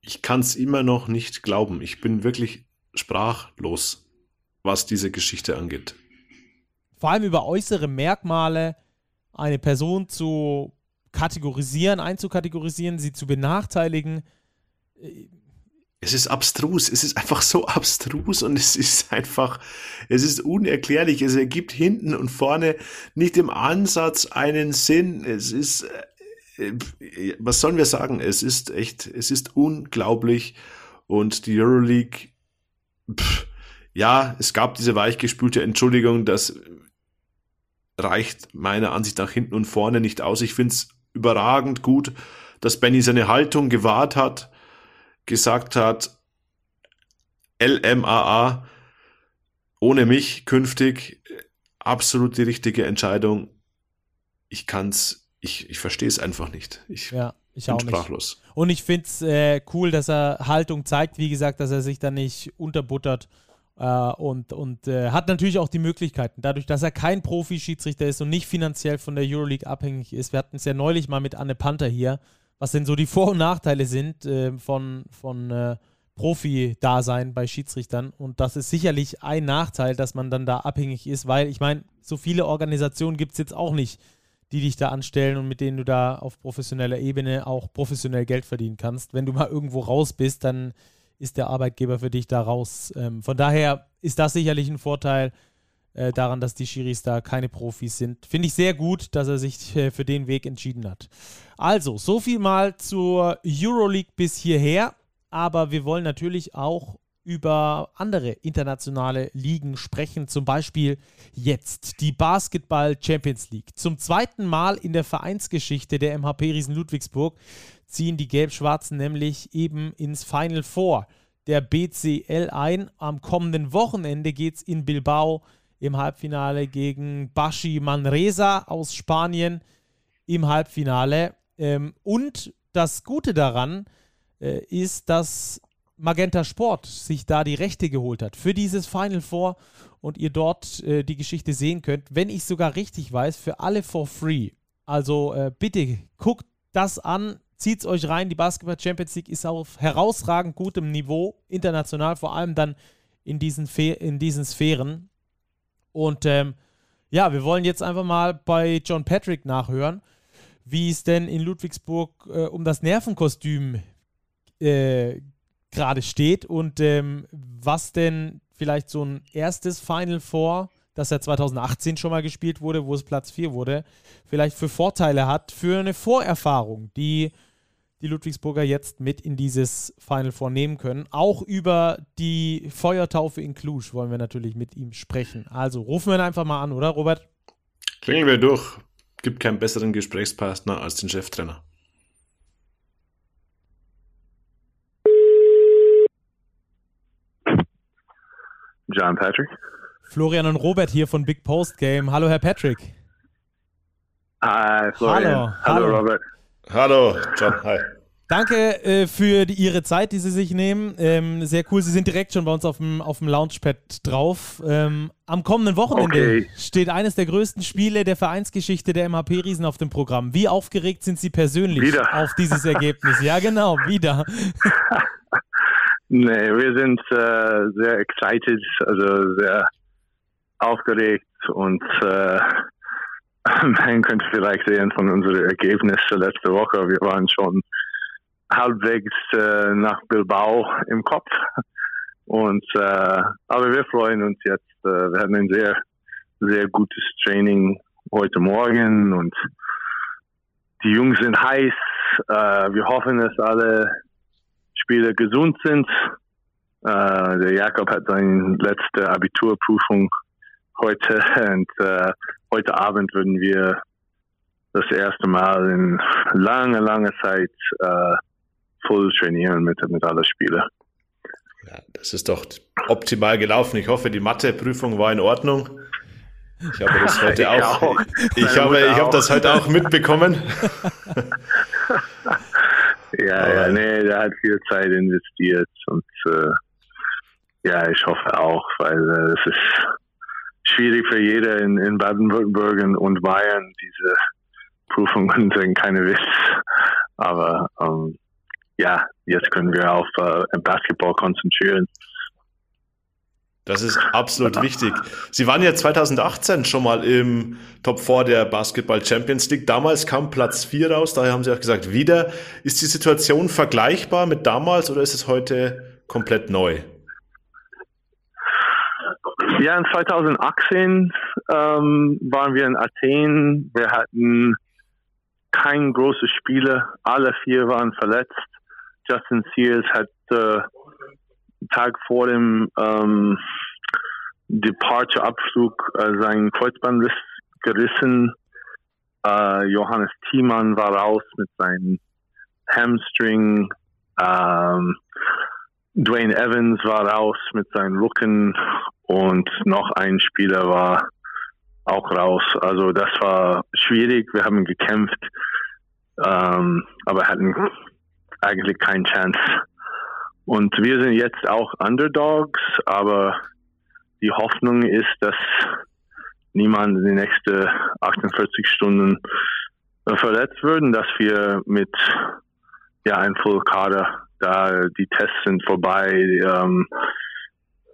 Speaker 2: Ich kann es immer noch nicht glauben. Ich bin wirklich sprachlos, was diese Geschichte angeht.
Speaker 1: Vor allem über äußere Merkmale eine Person zu kategorisieren, einzukategorisieren, sie zu benachteiligen.
Speaker 2: Es ist abstrus, es ist einfach so abstrus und es ist einfach, es ist unerklärlich. Es ergibt hinten und vorne nicht im Ansatz einen Sinn. Es ist, äh, was sollen wir sagen? Es ist echt, es ist unglaublich und die Euroleague, pff, ja, es gab diese weichgespülte Entschuldigung, das reicht meiner Ansicht nach hinten und vorne nicht aus. Ich finde es überragend gut, dass Benny seine Haltung gewahrt hat, gesagt hat, LMAA ohne mich künftig absolut die richtige Entscheidung. Ich kann's, ich, ich verstehe es einfach nicht. Ich,
Speaker 1: ja, ich
Speaker 2: bin sprachlos.
Speaker 1: Nicht. Und ich finde es äh, cool, dass er Haltung zeigt, wie gesagt, dass er sich da nicht unterbuttert äh, und und äh, hat natürlich auch die Möglichkeiten, dadurch, dass er kein Profi-Schiedsrichter ist und nicht finanziell von der Euroleague abhängig ist. Wir hatten es ja neulich mal mit Anne Panther hier, was denn so die Vor- und Nachteile sind äh, von, von äh, Profi-Dasein bei Schiedsrichtern. Und das ist sicherlich ein Nachteil, dass man dann da abhängig ist, weil ich meine, so viele Organisationen gibt es jetzt auch nicht, die dich da anstellen und mit denen du da auf professioneller Ebene auch professionell Geld verdienen kannst. Wenn du mal irgendwo raus bist, dann ist der Arbeitgeber für dich da raus. Ähm, von daher ist das sicherlich ein Vorteil äh, daran, dass die Schiris da keine Profis sind. Finde ich sehr gut, dass er sich äh, für den Weg entschieden hat. Also, so viel mal zur Euroleague bis hierher. Aber wir wollen natürlich auch über andere internationale Ligen sprechen. Zum Beispiel jetzt die Basketball Champions League. Zum zweiten Mal in der Vereinsgeschichte der MHP Riesen Ludwigsburg ziehen die Gelb-Schwarzen nämlich eben ins Final Four der BCL ein. Am kommenden Wochenende geht es in Bilbao im Halbfinale gegen Bashi Manresa aus Spanien im Halbfinale. Ähm, und das Gute daran äh, ist, dass Magenta Sport sich da die Rechte geholt hat für dieses Final Four und ihr dort äh, die Geschichte sehen könnt, wenn ich sogar richtig weiß, für alle for free. Also äh, bitte guckt das an, Zieht es euch rein. Die Basketball Champions League ist auf herausragend gutem Niveau, international, vor allem dann in diesen, Fe in diesen Sphären. Und ähm, ja, wir wollen jetzt einfach mal bei John Patrick nachhören, wie es denn in Ludwigsburg äh, um das Nervenkostüm äh, gerade steht und ähm, was denn vielleicht so ein erstes Final Four das ja 2018 schon mal gespielt wurde, wo es Platz 4 wurde, vielleicht für Vorteile hat, für eine Vorerfahrung, die die Ludwigsburger jetzt mit in dieses Final Four nehmen können. Auch über die Feuertaufe in Cluj wollen wir natürlich mit ihm sprechen. Also rufen wir ihn einfach mal an, oder Robert?
Speaker 2: Klingeln wir durch. Gibt keinen besseren Gesprächspartner als den Cheftrainer.
Speaker 4: John Patrick.
Speaker 1: Florian und Robert hier von Big Post Game. Hallo, Herr Patrick.
Speaker 4: Hi, Florian.
Speaker 1: Hallo, hallo.
Speaker 4: hallo Robert.
Speaker 2: Hallo, John. Hi.
Speaker 1: Danke äh, für die, Ihre Zeit, die Sie sich nehmen. Ähm, sehr cool. Sie sind direkt schon bei uns auf dem, auf dem Launchpad drauf. Ähm, am kommenden Wochenende okay. steht eines der größten Spiele der Vereinsgeschichte der MHP-Riesen auf dem Programm. Wie aufgeregt sind Sie persönlich
Speaker 4: wieder.
Speaker 1: auf dieses Ergebnis? ja, genau, wieder.
Speaker 4: nee, wir sind äh, sehr excited, also sehr aufgeregt und äh, man könnte vielleicht sehen von unseren Ergebnissen letzte Woche, wir waren schon halbwegs äh, nach Bilbao im Kopf. Und äh, aber wir freuen uns jetzt. Äh, wir hatten ein sehr, sehr gutes Training heute Morgen und die Jungs sind heiß. Äh, wir hoffen, dass alle Spieler gesund sind. Äh, der Jakob hat seine letzte Abiturprüfung heute und äh, heute Abend würden wir das erste Mal in lange, lange Zeit äh, voll trainieren mit, mit allen Spielern.
Speaker 2: Ja, das ist doch optimal gelaufen. Ich hoffe, die Matheprüfung war in Ordnung. Ich habe das heute ich auch, auch. Ich habe, ich habe das heute auch mitbekommen.
Speaker 4: ja, ja, nee, der hat viel Zeit investiert und äh, ja, ich hoffe auch, weil äh, es ist schwierig für jeder in, in Baden-Württemberg und Bayern diese Prüfungen sind keine Witz. Aber ähm, ja, jetzt können wir auf äh, Basketball konzentrieren.
Speaker 2: Das ist absolut wichtig. Sie waren ja 2018 schon mal im Top 4 der Basketball Champions League. Damals kam Platz 4 raus, daher haben Sie auch gesagt, wieder. Ist die Situation vergleichbar mit damals oder ist es heute komplett neu?
Speaker 4: Ja, in 2018 ähm, waren wir in Athen. Wir hatten kein großes Spieler. Alle vier waren verletzt. Justin Sears hat äh, Tag vor dem ähm, Departure-Abflug äh, seinen Kreuzband gerissen. Äh, Johannes Thiemann war raus mit seinem Hamstring. Ähm, Dwayne Evans war raus mit seinem Rücken und noch ein Spieler war auch raus. Also das war schwierig. Wir haben gekämpft, ähm, aber hatten eigentlich keine Chance. Und wir sind jetzt auch Underdogs, aber die Hoffnung ist, dass niemand in den nächsten 48 Stunden verletzt würden, dass wir mit ja ein Full-Kader, da die Tests sind vorbei, ähm,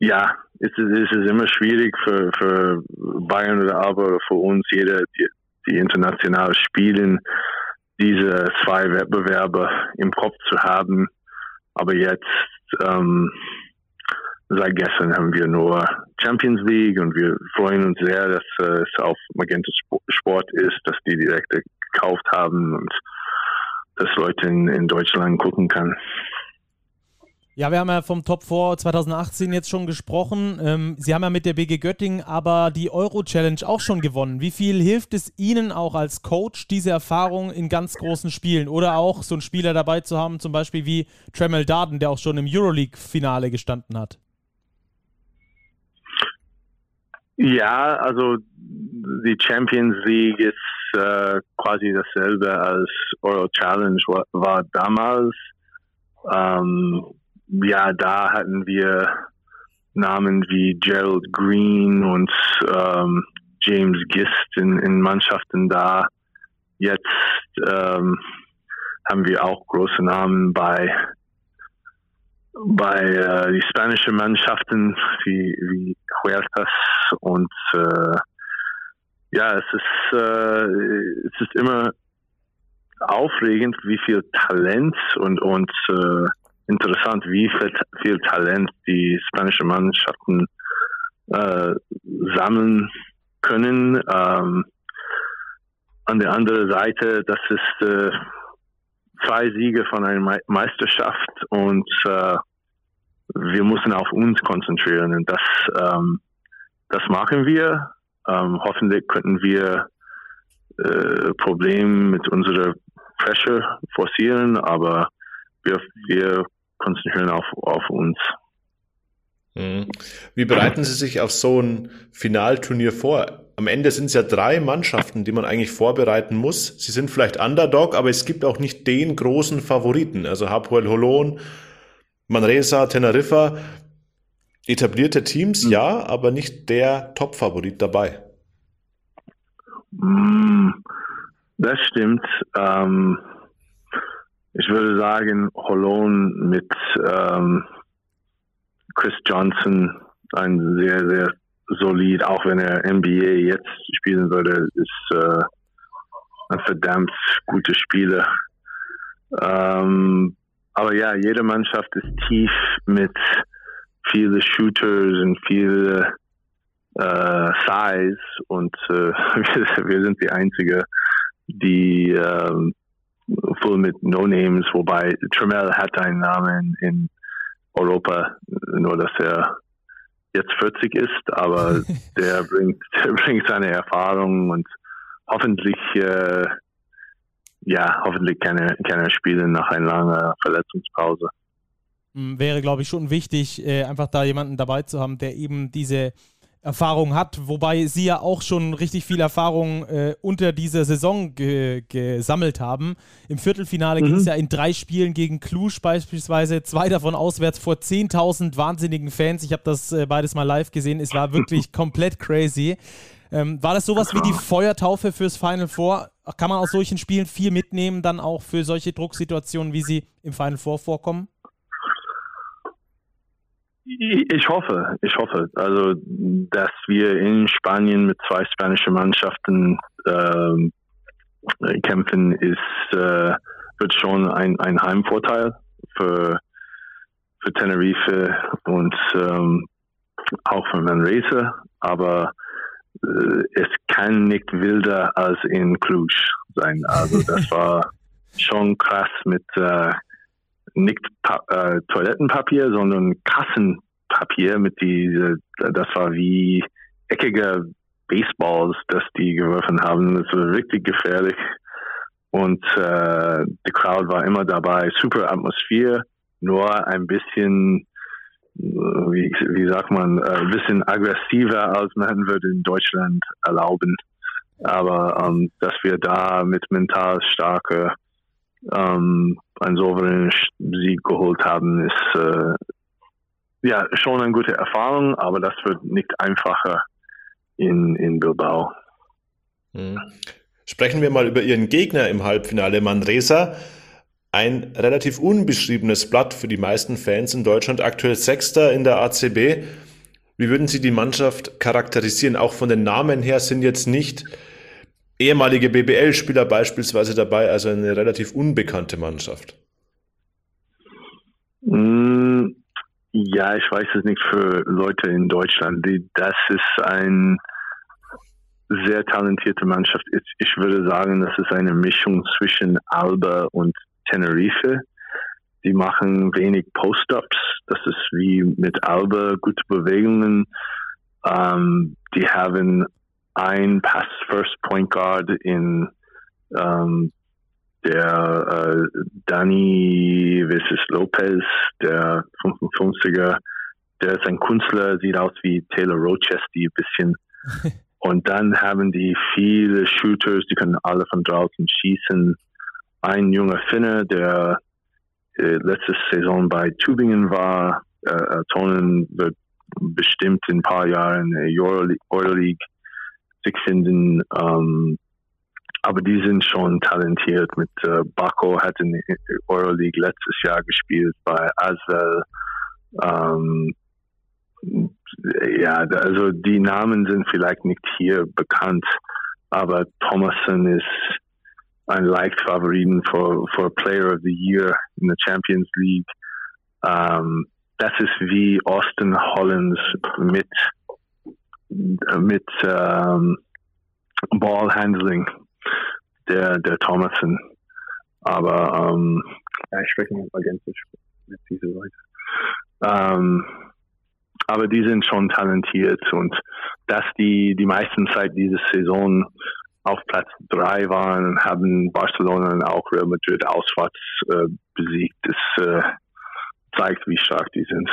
Speaker 4: ja, es ist, es ist immer schwierig für, für Bayern oder aber für uns, jeder, die, die international spielen, diese zwei Wettbewerbe im Kopf zu haben. Aber jetzt, ähm, seit gestern haben wir nur Champions League und wir freuen uns sehr, dass äh, es auf Magenta Sport ist, dass die Direkte gekauft haben und dass Leute in, in Deutschland gucken können.
Speaker 1: Ja, wir haben ja vom Top 4 2018 jetzt schon gesprochen. Ähm, Sie haben ja mit der BG Göttingen aber die Euro-Challenge auch schon gewonnen. Wie viel hilft es Ihnen auch als Coach, diese Erfahrung in ganz großen Spielen oder auch so einen Spieler dabei zu haben, zum Beispiel wie Tremel Darden, der auch schon im Euroleague-Finale gestanden hat?
Speaker 4: Ja, also die Champions League ist äh, quasi dasselbe als Euro Challenge war, war damals. Ähm, ja, da hatten wir Namen wie Gerald Green und ähm, James Gist in, in Mannschaften da. Jetzt ähm, haben wir auch große Namen bei bei äh, die spanischen Mannschaften wie, wie Huertas und äh, ja, es ist äh, es ist immer aufregend, wie viel Talent und und äh, interessant, wie viel, viel Talent die spanischen Mannschaften äh, sammeln können. Ähm, an der anderen Seite, das ist äh, zwei Siege von einer Meisterschaft und äh, wir müssen auf uns konzentrieren und das, ähm, das machen wir. Ähm, hoffentlich könnten wir äh, Probleme mit unserer Pressure forcieren, aber wir, wir konzentrieren auf, auf uns.
Speaker 2: Mhm. Wie bereiten Sie sich auf so ein Finalturnier vor? am Ende sind es ja drei Mannschaften, die man eigentlich vorbereiten muss. Sie sind vielleicht Underdog, aber es gibt auch nicht den großen Favoriten. Also Hapoel Holon, Manresa, Teneriffa, etablierte Teams, mhm. ja, aber nicht der Top-Favorit dabei.
Speaker 4: Hm, das stimmt. Ähm, ich würde sagen, Holon mit ähm, Chris Johnson, ein sehr, sehr solid, auch wenn er NBA jetzt spielen würde, ist äh, ein verdammt guter Spieler. Ähm, aber ja, jede Mannschaft ist tief mit viele Shooters und viele äh, Size und äh, wir, wir, sind die einzige, die ähm, voll mit No Names, wobei Tremel hat einen Namen in Europa, nur dass er jetzt 40 ist, aber der bringt, der bringt seine Erfahrung und hoffentlich, äh, ja, hoffentlich kann er, kann er spielen nach einer langen Verletzungspause.
Speaker 1: Hm, wäre, glaube ich, schon wichtig, äh, einfach da jemanden dabei zu haben, der eben diese Erfahrung hat, wobei sie ja auch schon richtig viel Erfahrung äh, unter dieser Saison ge gesammelt haben. Im Viertelfinale mhm. ging es ja in drei Spielen gegen Cluj beispielsweise, zwei davon auswärts vor 10.000 wahnsinnigen Fans. Ich habe das äh, beides mal live gesehen, es war wirklich komplett crazy. Ähm, war das sowas wie die Feuertaufe fürs Final Four? Kann man aus solchen Spielen viel mitnehmen, dann auch für solche Drucksituationen, wie sie im Final Four vorkommen?
Speaker 4: Ich hoffe, ich hoffe, also dass wir in Spanien mit zwei spanischen Mannschaften ähm, kämpfen, ist äh, wird schon ein, ein Heimvorteil für für Tenerife und ähm, auch für Manresa, aber äh, es kann nicht wilder als in Cluj sein. Also das war schon krass mit äh, nicht pa äh, Toilettenpapier, sondern Kassenpapier mit diese, das war wie eckige Baseballs, das die geworfen haben. Das war richtig gefährlich. Und äh, die Crowd war immer dabei, super Atmosphäre, nur ein bisschen, wie, wie sagt man, ein bisschen aggressiver, als man würde in Deutschland erlauben. Aber ähm, dass wir da mit mental starke ähm, einen souveränen Sieg geholt haben, ist äh, ja schon eine gute Erfahrung, aber das wird nicht einfacher in, in Bilbao.
Speaker 2: Hm. Sprechen wir mal über Ihren Gegner im Halbfinale, Manresa. Ein relativ unbeschriebenes Blatt für die meisten Fans in Deutschland, aktuell Sechster in der ACB. Wie würden Sie die Mannschaft charakterisieren? Auch von den Namen her sind jetzt nicht ehemalige BBL-Spieler beispielsweise dabei, also eine relativ unbekannte Mannschaft?
Speaker 4: Mm, ja, ich weiß es nicht für Leute in Deutschland. das ist eine sehr talentierte Mannschaft. Ich würde sagen, das ist eine Mischung zwischen Alba und Tenerife. Die machen wenig Post-ups. Das ist wie mit Alba gute Bewegungen. Ähm, die haben ein Pass First Point Guard in ähm, der äh, Danny Vices Lopez, der 55er, der ist ein Künstler, sieht aus wie Taylor Rochester, ein bisschen. Und dann haben die viele Shooters, die können alle von draußen schießen. Ein junger Finne, der äh, letzte Saison bei Tübingen war, äh, Tonen wird bestimmt in ein paar Jahren Euroleague sich finden. Ähm, aber die sind schon talentiert. Mit äh, Baco hat in Euroleague letztes Jahr gespielt bei Asvel. Ähm, ja, also die Namen sind vielleicht nicht hier bekannt, aber Thomason ist ein leicht Favoriten für, für Player of the Year in der Champions League. Ähm, das ist wie Austin Hollins mit mit ähm, Ballhandling der, der Thomason. Aber ähm, ja, ich spreche nicht agentisch mit diesen Leuten. Ähm, aber die sind schon talentiert und dass die die meisten Zeit diese Saison auf Platz drei waren, haben Barcelona und auch Real Madrid auswärts äh, besiegt. Das äh, zeigt, wie stark die sind.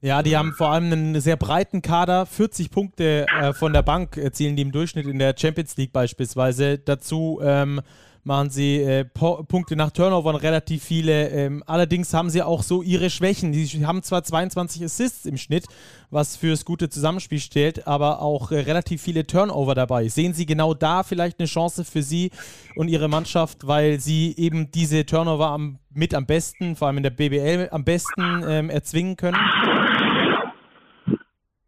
Speaker 1: Ja, die haben vor allem einen sehr breiten Kader. 40 Punkte äh, von der Bank erzielen die im Durchschnitt in der Champions League beispielsweise. Dazu ähm, machen sie äh, Punkte nach Turnovern relativ viele. Ähm, allerdings haben sie auch so ihre Schwächen. Die haben zwar 22 Assists im Schnitt, was fürs gute Zusammenspiel stellt, aber auch äh, relativ viele Turnover dabei. Sehen Sie genau da vielleicht eine Chance für Sie und Ihre Mannschaft, weil Sie eben diese Turnover am, mit am besten, vor allem in der BBL, am besten ähm, erzwingen können?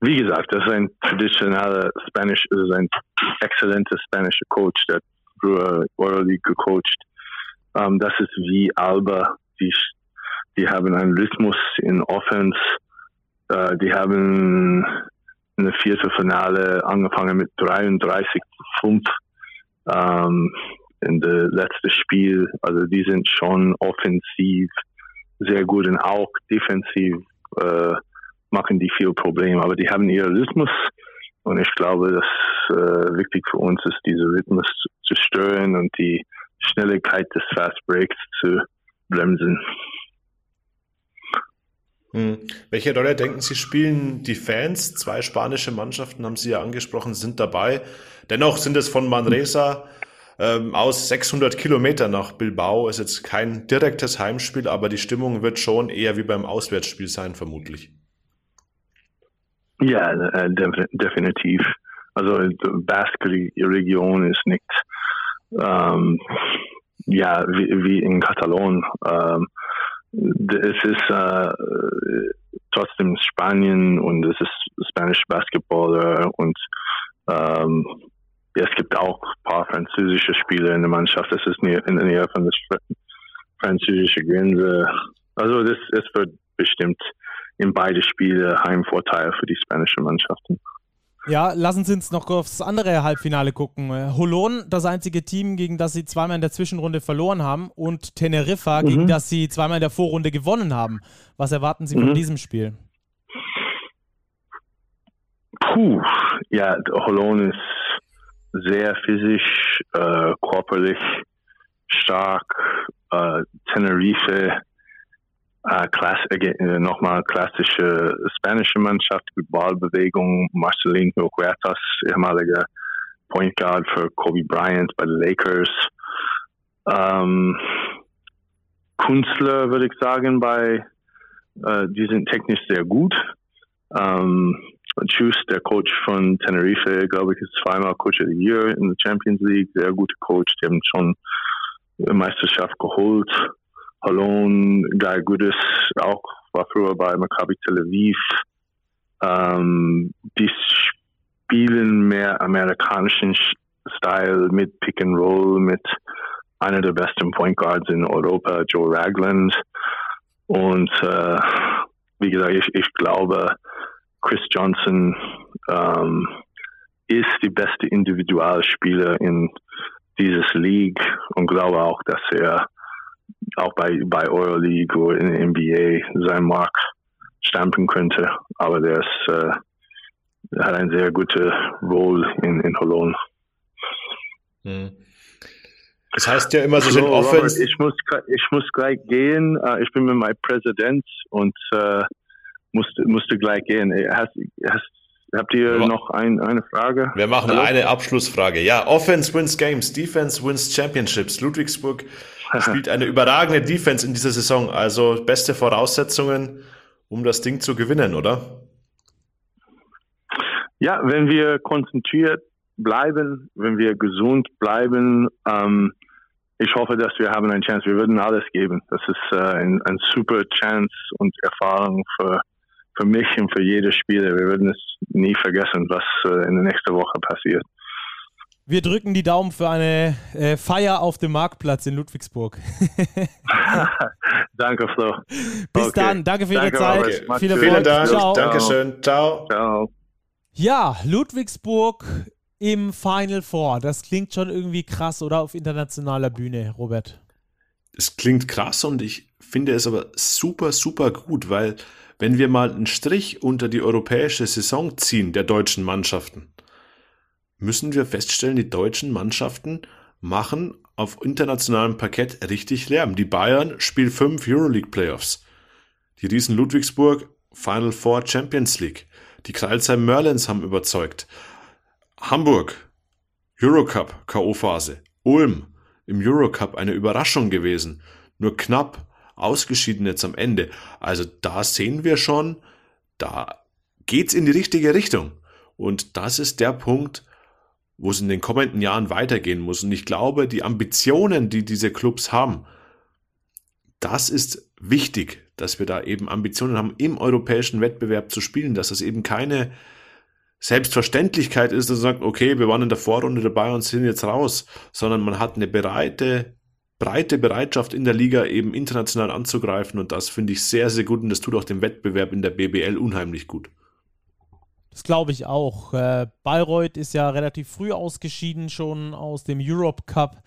Speaker 4: Wie gesagt, das ist ein traditioneller Spanish, das ist ein exzellenter spanischer Coach, der früher Euroleague gecoacht. Um, das ist wie Alba. Die, die haben einen Rhythmus in Offense. Uh, die haben in der vierten Finale angefangen mit 33 zu 5 um, in der letzten Spiel. Also die sind schon offensiv sehr gut und auch defensiv uh, machen die viel Probleme. Aber die haben ihren Rhythmus und ich glaube, dass äh, wichtig für uns ist, diese Rhythmus zu, zu stören und die Schnelligkeit des Fast Breaks zu bremsen.
Speaker 2: Hm. Welche Rolle denken Sie spielen die Fans? Zwei spanische Mannschaften haben Sie ja angesprochen, sind dabei. Dennoch sind es von Manresa ähm, aus 600 Kilometer nach Bilbao. Ist jetzt kein direktes Heimspiel, aber die Stimmung wird schon eher wie beim Auswärtsspiel sein, vermutlich.
Speaker 4: Ja, äh, definitiv. Also die Basque-Region ist nicht ähm, ja wie, wie in Katalon. Ähm, es ist äh, trotzdem Spanien und es ist Spanish Basketballer und ähm, es gibt auch ein paar französische Spieler in der Mannschaft. Es ist in der Nähe von der französischen Grenze. Also das, es wird bestimmt in beide Spiele Heimvorteil für die spanischen Mannschaften.
Speaker 1: Ja, lassen Sie uns noch aufs andere Halbfinale gucken. Holon, das einzige Team, gegen das Sie zweimal in der Zwischenrunde verloren haben, und Teneriffa, mhm. gegen das Sie zweimal in der Vorrunde gewonnen haben. Was erwarten Sie mhm. von diesem Spiel?
Speaker 4: Puh, ja, Holon ist sehr physisch, äh, körperlich stark. Äh, Tenerife äh, Klass, äh, nochmal klassische spanische Mannschaft mit Ballbewegung. Marcelino Huertas, ehemaliger Point Guard für Kobe Bryant bei den Lakers. Ähm, Künstler würde ich sagen, bei äh, die sind technisch sehr gut. Ähm, Chus, der Coach von Tenerife, glaube ich, ist zweimal Coach of the Year in der Champions League. Sehr guter Coach. Die haben schon Meisterschaft geholt. Halon, Guy Goodis, auch war früher bei Maccabi Tel Aviv. Ähm, die spielen mehr amerikanischen Style mit Pick and Roll, mit einer der besten Point Guards in Europa, Joe Ragland. Und äh, wie gesagt, ich, ich glaube, Chris Johnson ähm, ist die beste Individualspieler in dieses League und glaube auch, dass er auch bei, bei Euroleague oder in der NBA sein Mark stampen könnte. Aber der ist, äh, hat eine sehr gute Rolle in, in Holon.
Speaker 2: Hm. Das heißt ja immer, so sind offen.
Speaker 4: Ich muss, ich muss gleich gehen. Uh, ich bin mit meinem Präsident und uh, musste, musste gleich gehen. Hast, hast, habt ihr noch ein, eine Frage?
Speaker 2: Wir machen Hallo? eine Abschlussfrage. Ja, Offense wins Games, Defense wins Championships. Ludwigsburg spielt eine überragende Defense in dieser Saison. Also beste Voraussetzungen, um das Ding zu gewinnen, oder?
Speaker 4: Ja, wenn wir konzentriert bleiben, wenn wir gesund bleiben, ähm, ich hoffe, dass wir haben eine Chance. Wir würden alles geben. Das ist äh, ein, ein super Chance und Erfahrung für, für mich und für jede Spieler. Wir würden es nie vergessen, was äh, in der nächsten Woche passiert.
Speaker 1: Wir drücken die Daumen für eine äh, Feier auf dem Marktplatz in Ludwigsburg.
Speaker 4: danke, Flo.
Speaker 1: Bis okay. dann. Danke für Ihre Zeit.
Speaker 2: Viel Erfolg. Vielen Dank. Ciao. Dankeschön. Ciao. Ciao.
Speaker 1: Ja, Ludwigsburg im Final Four. Das klingt schon irgendwie krass, oder? Auf internationaler Bühne, Robert.
Speaker 2: Es klingt krass und ich finde es aber super, super gut, weil wenn wir mal einen Strich unter die europäische Saison ziehen der deutschen Mannschaften, müssen wir feststellen, die deutschen Mannschaften machen auf internationalem Parkett richtig Lärm. Die Bayern spielen fünf Euroleague Playoffs. Die Riesen Ludwigsburg Final Four Champions League. Die Kreilsheim Merlins haben überzeugt. Hamburg, Eurocup, K.O.-Phase. Ulm, im Eurocup eine Überraschung gewesen. Nur knapp ausgeschieden jetzt am Ende. Also da sehen wir schon, da geht's in die richtige Richtung. Und das ist der Punkt, wo es in den kommenden Jahren weitergehen muss. Und ich glaube, die Ambitionen, die diese Clubs haben, das ist wichtig, dass wir da eben Ambitionen haben, im europäischen Wettbewerb zu spielen, dass das eben keine Selbstverständlichkeit ist, dass man sagt, okay, wir waren in der Vorrunde dabei und sind jetzt raus, sondern man hat eine breite, breite Bereitschaft in der Liga eben international anzugreifen und das finde ich sehr, sehr gut und das tut auch dem Wettbewerb in der BBL unheimlich gut.
Speaker 1: Das glaube ich auch. Äh, Bayreuth ist ja relativ früh ausgeschieden, schon aus dem Europe Cup.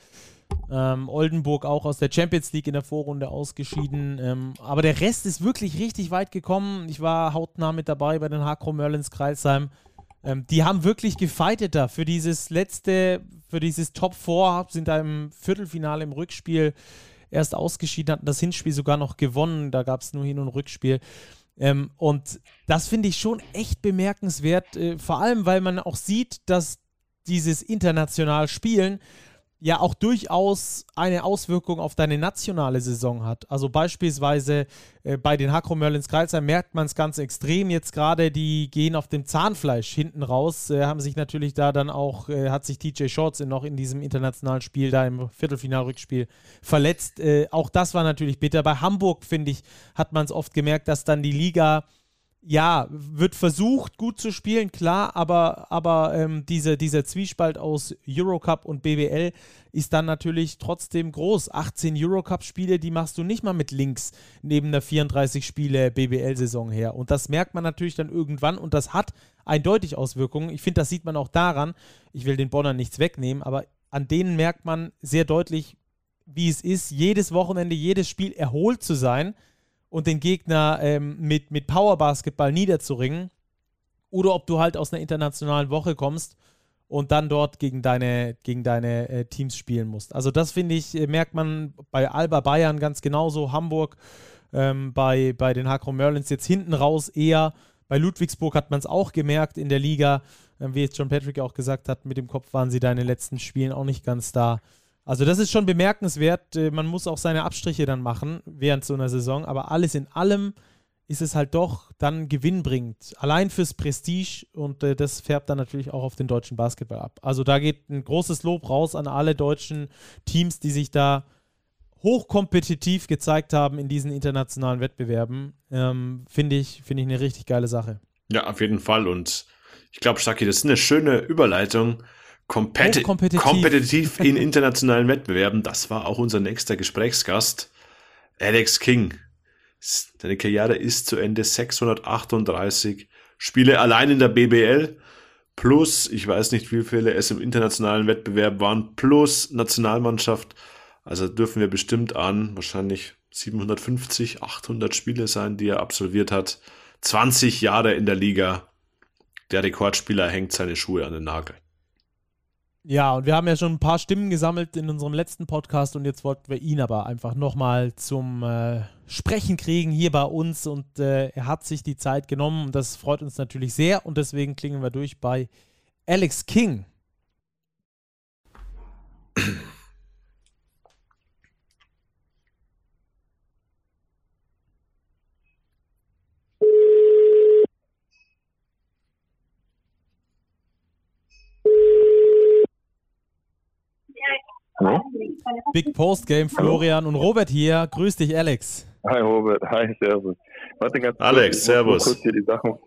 Speaker 1: Ähm, Oldenburg auch aus der Champions League in der Vorrunde ausgeschieden. Ähm, aber der Rest ist wirklich richtig weit gekommen. Ich war hautnah mit dabei bei den Hakro Merlins Kreisheim. Ähm, die haben wirklich gefightet da für dieses letzte, für dieses Top 4, sind da im Viertelfinale im Rückspiel erst ausgeschieden, hatten das Hinspiel sogar noch gewonnen. Da gab es nur Hin- und Rückspiel. Ähm, und das finde ich schon echt bemerkenswert, äh, vor allem weil man auch sieht, dass dieses international Spielen ja auch durchaus eine Auswirkung auf deine nationale Saison hat. Also beispielsweise äh, bei den Hakro Merlins Kreisheim merkt man es ganz extrem jetzt gerade, die gehen auf dem Zahnfleisch hinten raus, äh, haben sich natürlich da dann auch, äh, hat sich TJ Shorts noch in diesem internationalen Spiel da im Viertelfinalrückspiel verletzt. Äh, auch das war natürlich bitter. Bei Hamburg, finde ich, hat man es oft gemerkt, dass dann die Liga ja, wird versucht, gut zu spielen, klar, aber, aber ähm, diese, dieser Zwiespalt aus Eurocup und BBL ist dann natürlich trotzdem groß. 18 Eurocup-Spiele, die machst du nicht mal mit links neben der 34 Spiele BBL-Saison her. Und das merkt man natürlich dann irgendwann und das hat eindeutig Auswirkungen. Ich finde, das sieht man auch daran, ich will den Bonnern nichts wegnehmen, aber an denen merkt man sehr deutlich, wie es ist, jedes Wochenende, jedes Spiel erholt zu sein und den Gegner ähm, mit, mit Powerbasketball niederzuringen. Oder ob du halt aus einer internationalen Woche kommst und dann dort gegen deine, gegen deine äh, Teams spielen musst. Also das finde ich, äh, merkt man bei Alba Bayern ganz genauso, Hamburg, ähm, bei, bei den Hakro Merlins jetzt hinten raus eher. Bei Ludwigsburg hat man es auch gemerkt in der Liga, äh, wie jetzt John Patrick auch gesagt hat, mit dem Kopf waren sie den letzten Spielen auch nicht ganz da. Also das ist schon bemerkenswert. Äh, man muss auch seine Abstriche dann machen während so einer Saison, aber alles in allem ist es halt doch dann gewinnbringend. Allein fürs Prestige und äh, das färbt dann natürlich auch auf den deutschen Basketball ab. Also da geht ein großes Lob raus an alle deutschen Teams, die sich da hochkompetitiv gezeigt haben in diesen internationalen Wettbewerben. Ähm, Finde ich, find ich eine richtig geile Sache.
Speaker 2: Ja, auf jeden Fall. Und ich glaube, Stacki, das ist eine schöne Überleitung Kompeti kompetitiv. kompetitiv in internationalen Wettbewerben. Das war auch unser nächster Gesprächsgast, Alex King. Seine Karriere ist zu Ende 638 Spiele allein in der BBL plus, ich weiß nicht, wie viele es im internationalen Wettbewerb waren, plus Nationalmannschaft. Also dürfen wir bestimmt an wahrscheinlich 750, 800 Spiele sein, die er absolviert hat. 20 Jahre in der Liga. Der Rekordspieler hängt seine Schuhe an den Nagel.
Speaker 1: Ja, und wir haben ja schon ein paar Stimmen gesammelt in unserem letzten Podcast und jetzt wollten wir ihn aber einfach nochmal zum äh, Sprechen kriegen hier bei uns und äh, er hat sich die Zeit genommen und das freut uns natürlich sehr und deswegen klingen wir durch bei Alex King. Hallo? Big Post Game, Florian Hallo? und Robert hier. Grüß dich, Alex.
Speaker 5: Hi, Robert. Hi, Servus.
Speaker 2: Warte ganz Alex, kurz, Servus.
Speaker 5: Kurz hier die Sachen.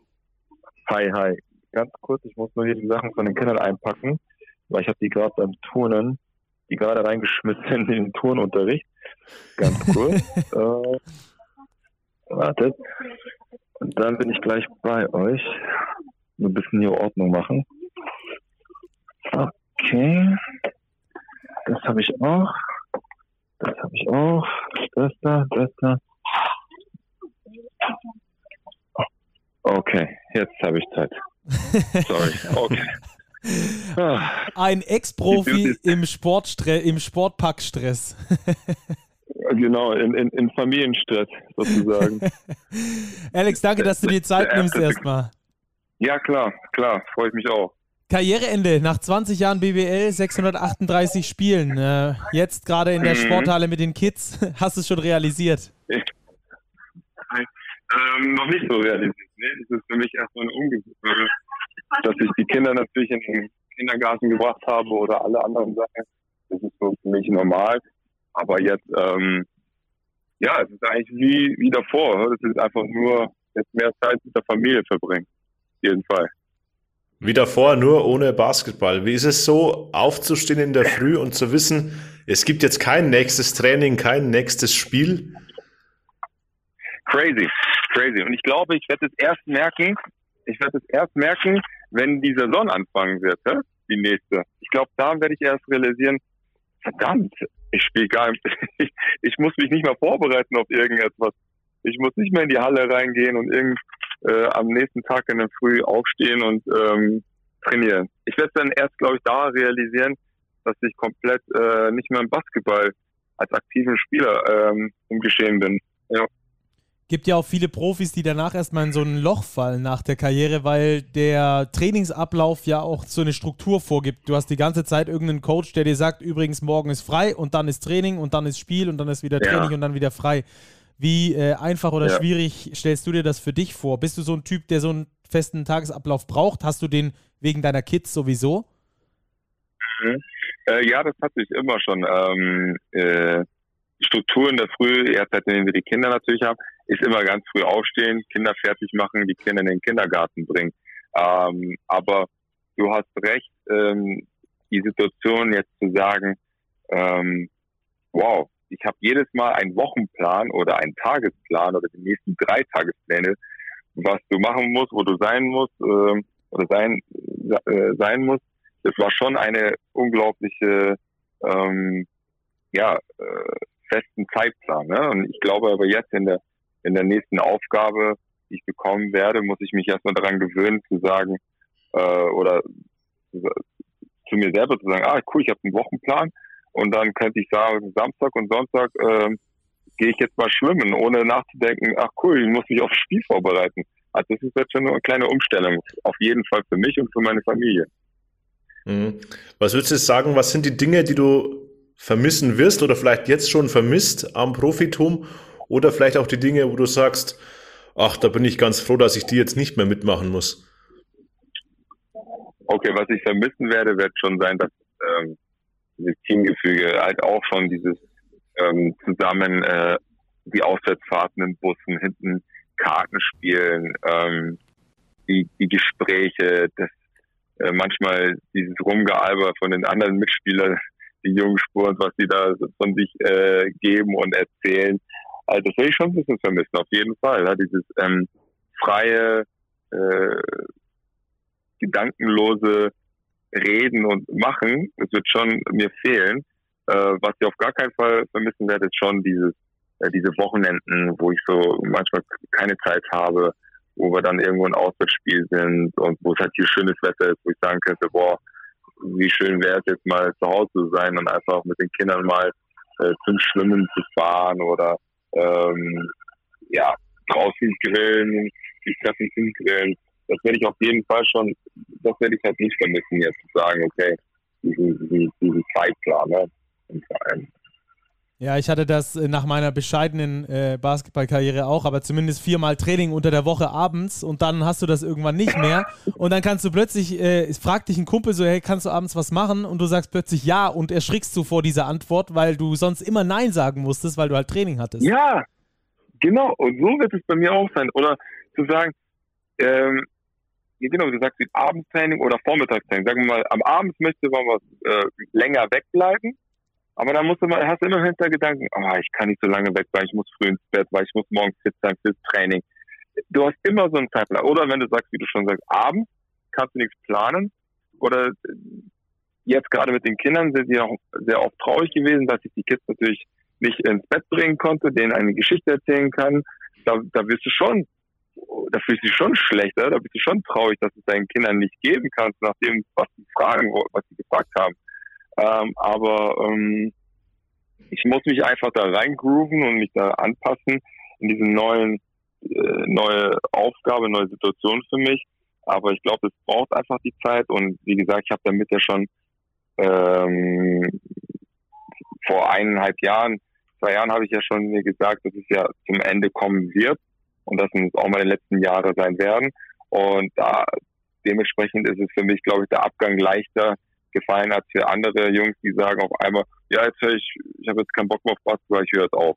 Speaker 5: Hi, hi. Ganz kurz, ich muss nur hier die Sachen von den Kindern einpacken, weil ich habe die gerade beim Turnen, die gerade reingeschmissen in den Turnunterricht. Ganz kurz. äh, wartet. Und dann bin ich gleich bei euch. Ein bisschen hier Ordnung machen. Okay. Das habe ich auch. Das habe ich auch. Das da, das da. Okay, jetzt habe ich Zeit. Sorry. Okay.
Speaker 1: Ein Ex-Profi im, im Sportpackstress.
Speaker 5: Genau, in, in, in Familienstress sozusagen.
Speaker 1: Alex, danke, dass du dir Zeit nimmst erstmal.
Speaker 5: Ja, klar, klar, freue ich mich auch.
Speaker 1: Karriereende nach 20 Jahren BWL, 638 Spielen. Äh, jetzt gerade in der mhm. Sporthalle mit den Kids. Hast du es schon realisiert?
Speaker 5: ähm, noch nicht so realisiert. Nee, das ist für mich erstmal eine Ungewöhnung, dass ich die Kinder natürlich in den Kindergarten gebracht habe oder alle anderen Sachen. Das ist so für mich normal. Aber jetzt, ähm, ja, es ist eigentlich wie, wie davor. Es ist einfach nur jetzt mehr Zeit mit der Familie verbringen. Auf jeden Fall.
Speaker 2: Wie davor, nur ohne Basketball. Wie ist es so, aufzustehen in der Früh und zu wissen, es gibt jetzt kein nächstes Training, kein nächstes Spiel?
Speaker 5: Crazy, crazy. Und ich glaube, ich werde es erst merken, ich werde es erst merken, wenn die Saison anfangen wird, die nächste. Ich glaube, da werde ich erst realisieren, verdammt, ich spiele gar nicht, ich, muss mich nicht mehr vorbereiten auf irgendetwas. Ich muss nicht mehr in die Halle reingehen und irgend, äh, am nächsten Tag in der Früh aufstehen und ähm, trainieren. Ich werde dann erst, glaube ich, da realisieren, dass ich komplett äh, nicht mehr im Basketball als aktiven Spieler ähm, im Geschehen bin. Ja.
Speaker 1: Gibt ja auch viele Profis, die danach erstmal in so ein Loch fallen nach der Karriere, weil der Trainingsablauf ja auch so eine Struktur vorgibt. Du hast die ganze Zeit irgendeinen Coach, der dir sagt, übrigens, morgen ist frei und dann ist Training und dann ist Spiel und dann ist wieder Training ja. und dann wieder frei. Wie äh, einfach oder ja. schwierig stellst du dir das für dich vor? Bist du so ein Typ, der so einen festen Tagesablauf braucht? Hast du den wegen deiner Kids sowieso?
Speaker 5: Mhm. Äh, ja, das hatte ich immer schon. Ähm, äh, Struktur in der Früh, erst seitdem wir die Kinder natürlich haben, ist immer ganz früh aufstehen, Kinder fertig machen, die Kinder in den Kindergarten bringen. Ähm, aber du hast recht, ähm, die Situation jetzt zu sagen, ähm, wow, ich habe jedes Mal einen Wochenplan oder einen Tagesplan oder die nächsten drei Tagespläne, was du machen musst, wo du sein musst äh, oder sein äh, sein musst. Das war schon eine unglaubliche ähm, ja äh, festen Zeitplan. Ne? Und ich glaube aber jetzt in der in der nächsten Aufgabe, die ich bekommen werde, muss ich mich erstmal daran gewöhnen zu sagen äh, oder zu mir selber zu sagen, ah cool, ich habe einen Wochenplan und dann könnte ich sagen, Samstag und Sonntag äh, gehe ich jetzt mal schwimmen, ohne nachzudenken, ach cool, ich muss mich aufs Spiel vorbereiten. Also das ist jetzt schon eine kleine Umstellung, auf jeden Fall für mich und für meine Familie.
Speaker 2: Mhm. Was würdest du sagen, was sind die Dinge, die du vermissen wirst oder vielleicht jetzt schon vermisst am Profitum oder vielleicht auch die Dinge, wo du sagst, ach, da bin ich ganz froh, dass ich die jetzt nicht mehr mitmachen muss?
Speaker 5: Okay, was ich vermissen werde, wird schon sein, dass ähm, dieses Teamgefüge, halt auch schon dieses ähm, zusammen äh, die Auswärtsfahrten in Bussen, hinten Karten spielen, ähm, die, die Gespräche, das äh, manchmal dieses Rumgealber von den anderen Mitspielern, die jungen Spuren, was sie da von sich äh, geben und erzählen. Also das will ich schon ein bisschen vermissen, auf jeden Fall. Ja, dieses ähm, freie, äh, gedankenlose reden und machen, das wird schon mir fehlen. Äh, was ich auf gar keinen Fall vermissen werde, ist schon dieses, äh, diese Wochenenden, wo ich so manchmal keine Zeit habe, wo wir dann irgendwo ein Auswärtsspiel sind und wo es halt hier schönes Wetter ist, wo ich sagen könnte, boah, wie schön wäre es jetzt mal zu Hause zu sein und einfach mit den Kindern mal äh, zum Schwimmen zu fahren oder ähm, ja, draußen grillen, die Treffen zum Grillen das werde ich auf jeden Fall schon, das werde ich halt nicht vermissen, jetzt zu sagen, okay, diesen, diesen, diesen Zeitplan, ne.
Speaker 1: Ja, ich hatte das äh, nach meiner bescheidenen äh, Basketballkarriere auch, aber zumindest viermal Training unter der Woche abends und dann hast du das irgendwann nicht mehr und dann kannst du plötzlich, äh, es fragt dich ein Kumpel so, hey, kannst du abends was machen? Und du sagst plötzlich ja und erschrickst du vor dieser Antwort, weil du sonst immer Nein sagen musstest, weil du halt Training hattest.
Speaker 5: Ja, genau und so wird es bei mir auch sein. Oder zu sagen, ähm, genau, du sagst Abendtraining oder Vormittagstraining. Sagen wir mal, am Abend möchte man was äh, länger wegbleiben, aber dann musst du mal, hast du immer hinter Gedanken, oh, ich kann nicht so lange weg, weil ich muss früh ins Bett, weil ich muss morgens fit sein fürs Training. Du hast immer so einen Zeitplan. Oder wenn du sagst, wie du schon sagst, abends kannst du nichts planen. Oder jetzt gerade mit den Kindern sind die auch sehr oft traurig gewesen, dass ich die Kids natürlich nicht ins Bett bringen konnte, denen eine Geschichte erzählen kann. Da, da wirst du schon da fühlst du dich schon schlecht, da bist du schon traurig, dass du es deinen Kindern nicht geben kannst, nachdem, was sie fragen, was sie gefragt haben. Ähm, aber ähm, ich muss mich einfach da reingrooven und mich da anpassen in diese neuen, äh, neue Aufgabe, neue Situation für mich. Aber ich glaube, es braucht einfach die Zeit und wie gesagt, ich habe damit ja schon ähm, vor eineinhalb Jahren, zwei Jahren habe ich ja schon mir gesagt, dass es ja zum Ende kommen wird und dass es auch meine letzten Jahre sein werden. Und da dementsprechend ist es für mich, glaube ich, der Abgang leichter gefallen als für andere Jungs, die sagen auf einmal, ja, jetzt höre ich, ich habe jetzt keinen Bock mehr auf Basketball, ich höre jetzt auf.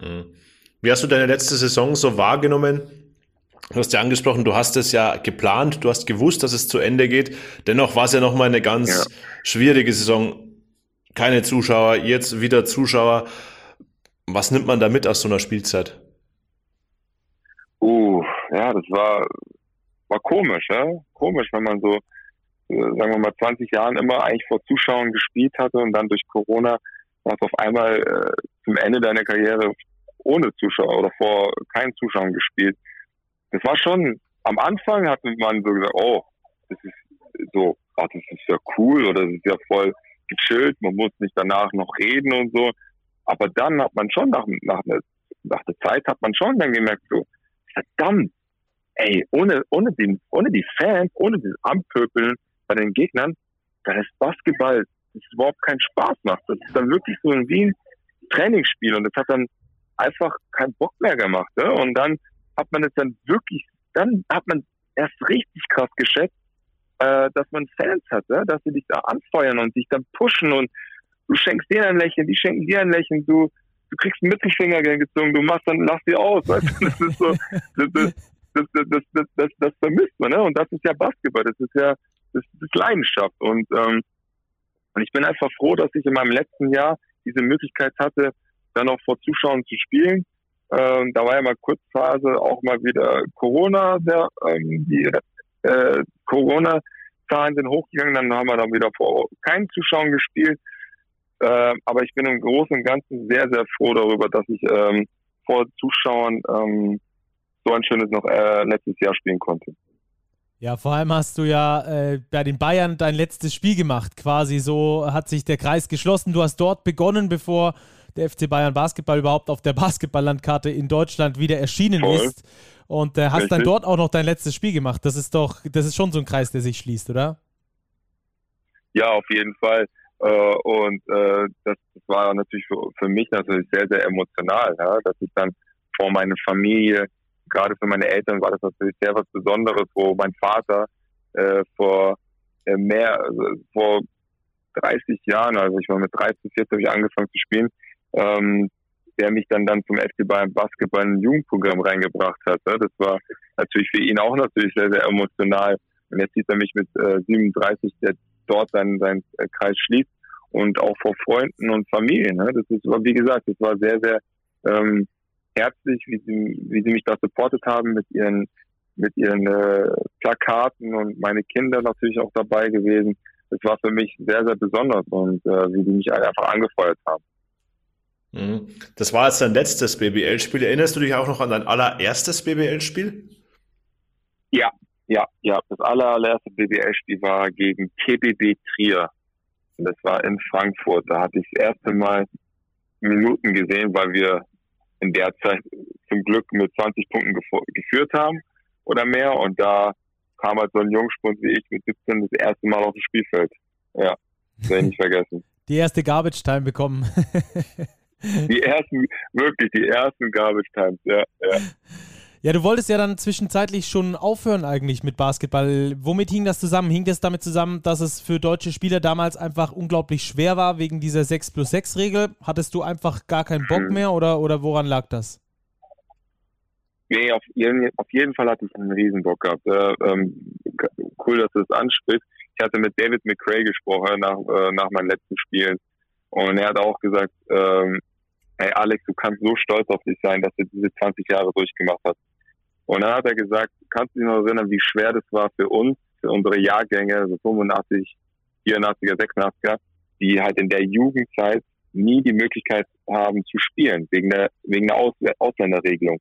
Speaker 2: Hm. Wie hast du deine letzte Saison so wahrgenommen? Du hast ja angesprochen, du hast es ja geplant, du hast gewusst, dass es zu Ende geht. Dennoch war es ja nochmal eine ganz ja. schwierige Saison. Keine Zuschauer, jetzt wieder Zuschauer. Was nimmt man da mit aus so einer Spielzeit?
Speaker 5: Uh, ja, das war, war komisch, ja? Komisch, wenn man so, äh, sagen wir mal, 20 Jahren immer eigentlich vor Zuschauern gespielt hatte und dann durch Corona hast auf einmal äh, zum Ende deiner Karriere ohne Zuschauer oder vor keinen Zuschauern gespielt das war schon, am Anfang hat man so gesagt, oh, das ist so, ach, das ist ja cool oder das ist ja voll gechillt, man muss nicht danach noch reden und so. Aber dann hat man schon nach, nach, nach der Zeit hat man schon dann gemerkt, so, verdammt, ey, ohne, ohne, den, ohne die Fans, ohne dieses Ampöpeln bei den Gegnern, dann ist Basketball, das überhaupt keinen Spaß macht. Das ist dann wirklich so wie ein Trainingsspiel und das hat dann einfach keinen Bock mehr gemacht. Ne? Und dann hat man es dann wirklich, dann hat man erst richtig krass geschätzt, äh, dass man Fans hat, ne? dass sie dich da anfeuern und dich dann pushen und du schenkst denen ein Lächeln, die schenken dir ein Lächeln, du, du kriegst einen Mittelfinger gezogen, du machst dann, lass sie aus, weißt das ist so, das, das, das, das, das, das, das vermisst man, ne? Und das ist ja Basketball, das ist ja, das ist Leidenschaft und, ähm, und ich bin einfach froh, dass ich in meinem letzten Jahr diese Möglichkeit hatte, dann auch vor Zuschauern zu spielen ähm, da war ja mal Kurzphase auch mal wieder Corona, der, ähm, die äh, Corona-Zahlen sind hochgegangen, dann haben wir dann wieder vor keinen Zuschauern gespielt. Äh, aber ich bin im Großen und Ganzen sehr, sehr froh darüber, dass ich ähm, vor Zuschauern ähm, so ein schönes noch äh, letztes Jahr spielen konnte.
Speaker 1: Ja, vor allem hast du ja äh, bei den Bayern dein letztes Spiel gemacht. Quasi so hat sich der Kreis geschlossen. Du hast dort begonnen, bevor der FC Bayern Basketball überhaupt auf der Basketballlandkarte in Deutschland wieder erschienen Voll. ist. Und äh, hast Richtig. dann dort auch noch dein letztes Spiel gemacht. Das ist doch, das ist schon so ein Kreis, der sich schließt, oder?
Speaker 5: Ja, auf jeden Fall. Äh, und äh, das, das, war natürlich für, für, mich natürlich sehr, sehr emotional, ja? dass ich dann vor meiner Familie, gerade für meine Eltern war das natürlich sehr was Besonderes, wo mein Vater äh, vor äh, mehr, also vor 30 Jahren, also ich war mit 13, 14 habe ich angefangen zu spielen, ähm, der mich dann dann zum FC Bayern Basketball ein Jugendprogramm reingebracht hat. Ne? Das war natürlich für ihn auch natürlich sehr, sehr emotional. Und jetzt sieht er mich mit äh, 37, der dort seinen, seinen Kreis schließt und auch vor Freunden und Familien. Ne? Das ist, wie gesagt, das war sehr, sehr ähm, herzlich, wie sie, wie sie mich da supportet haben mit ihren mit ihren äh, Plakaten und meine Kinder natürlich auch dabei gewesen. Das war für mich sehr, sehr besonders und äh, wie die mich einfach angefeuert haben.
Speaker 2: Mhm. Das war jetzt dein letztes BBL-Spiel. Erinnerst du dich auch noch an dein allererstes BBL-Spiel?
Speaker 5: Ja, ja, ja. Das allererste BBL-Spiel war gegen TBB Trier. Das war in Frankfurt. Da hatte ich das erste Mal Minuten gesehen, weil wir in der Zeit zum Glück mit 20 Punkten geführt haben oder mehr. Und da kam halt so ein Jungspund wie ich mit 17 das erste Mal auf das Spielfeld. Ja, das werde ich nicht vergessen.
Speaker 1: Die erste Garbage Time bekommen.
Speaker 5: Die ersten, wirklich die ersten Garbage Times, ja, ja.
Speaker 1: Ja, du wolltest ja dann zwischenzeitlich schon aufhören eigentlich mit Basketball. Womit hing das zusammen? Hing das damit zusammen, dass es für deutsche Spieler damals einfach unglaublich schwer war wegen dieser 6 plus 6 Regel? Hattest du einfach gar keinen Bock hm. mehr oder, oder woran lag das?
Speaker 5: Nee, auf jeden, auf jeden Fall hatte ich einen Riesenbock gehabt. Äh, ähm, cool, dass du das ansprichst. Ich hatte mit David McRae gesprochen nach, äh, nach meinen letzten Spielen. Und er hat auch gesagt, ähm, hey Alex, du kannst so stolz auf dich sein, dass du diese 20 Jahre durchgemacht hast. Und dann hat er gesagt, kannst du dich noch erinnern, wie schwer das war für uns, für unsere Jahrgänge, also 85, 84er, 86er, die halt in der Jugendzeit nie die Möglichkeit haben zu spielen, wegen der, wegen der Aus Ausländerregelung.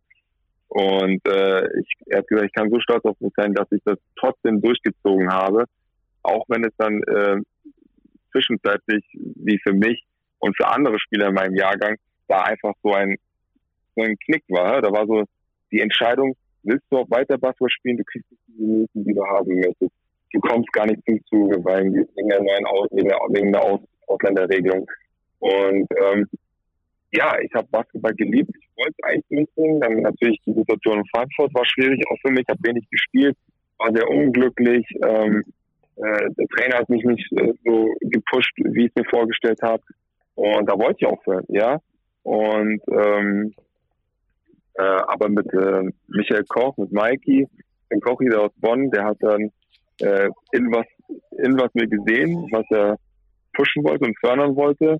Speaker 5: Und äh, ich, er hat gesagt, ich kann so stolz auf mich sein, dass ich das trotzdem durchgezogen habe, auch wenn es dann äh, zwischenzeitlich, wie für mich, Und für andere Spieler in meinem Jahrgang war einfach so ein, so ein Knick war. Da war so die Entscheidung, willst du auch weiter Basketball spielen, du kriegst nicht die Minuten, die du haben möchtest. Du kommst gar nicht zum Zuge, weil wegen der neuen Aus, wegen der Aus, Ausländerregelung. Und ähm, ja, ich habe Basketball geliebt. Ich wollte eigentlich durchbringen. Dann natürlich die Situation in Frankfurt war schwierig, auch für mich. Ich habe wenig gespielt, war sehr unglücklich. Ähm, äh, der Trainer hat mich nicht äh, so gepusht, wie ich es mir vorgestellt habe. Und da wollte ich aufhören, ja. Und ähm, äh, aber mit äh, Michael Koch, mit Mikey, den Koch wieder aus Bonn, der hat dann äh, in was in was mir gesehen, was er pushen wollte und fördern wollte.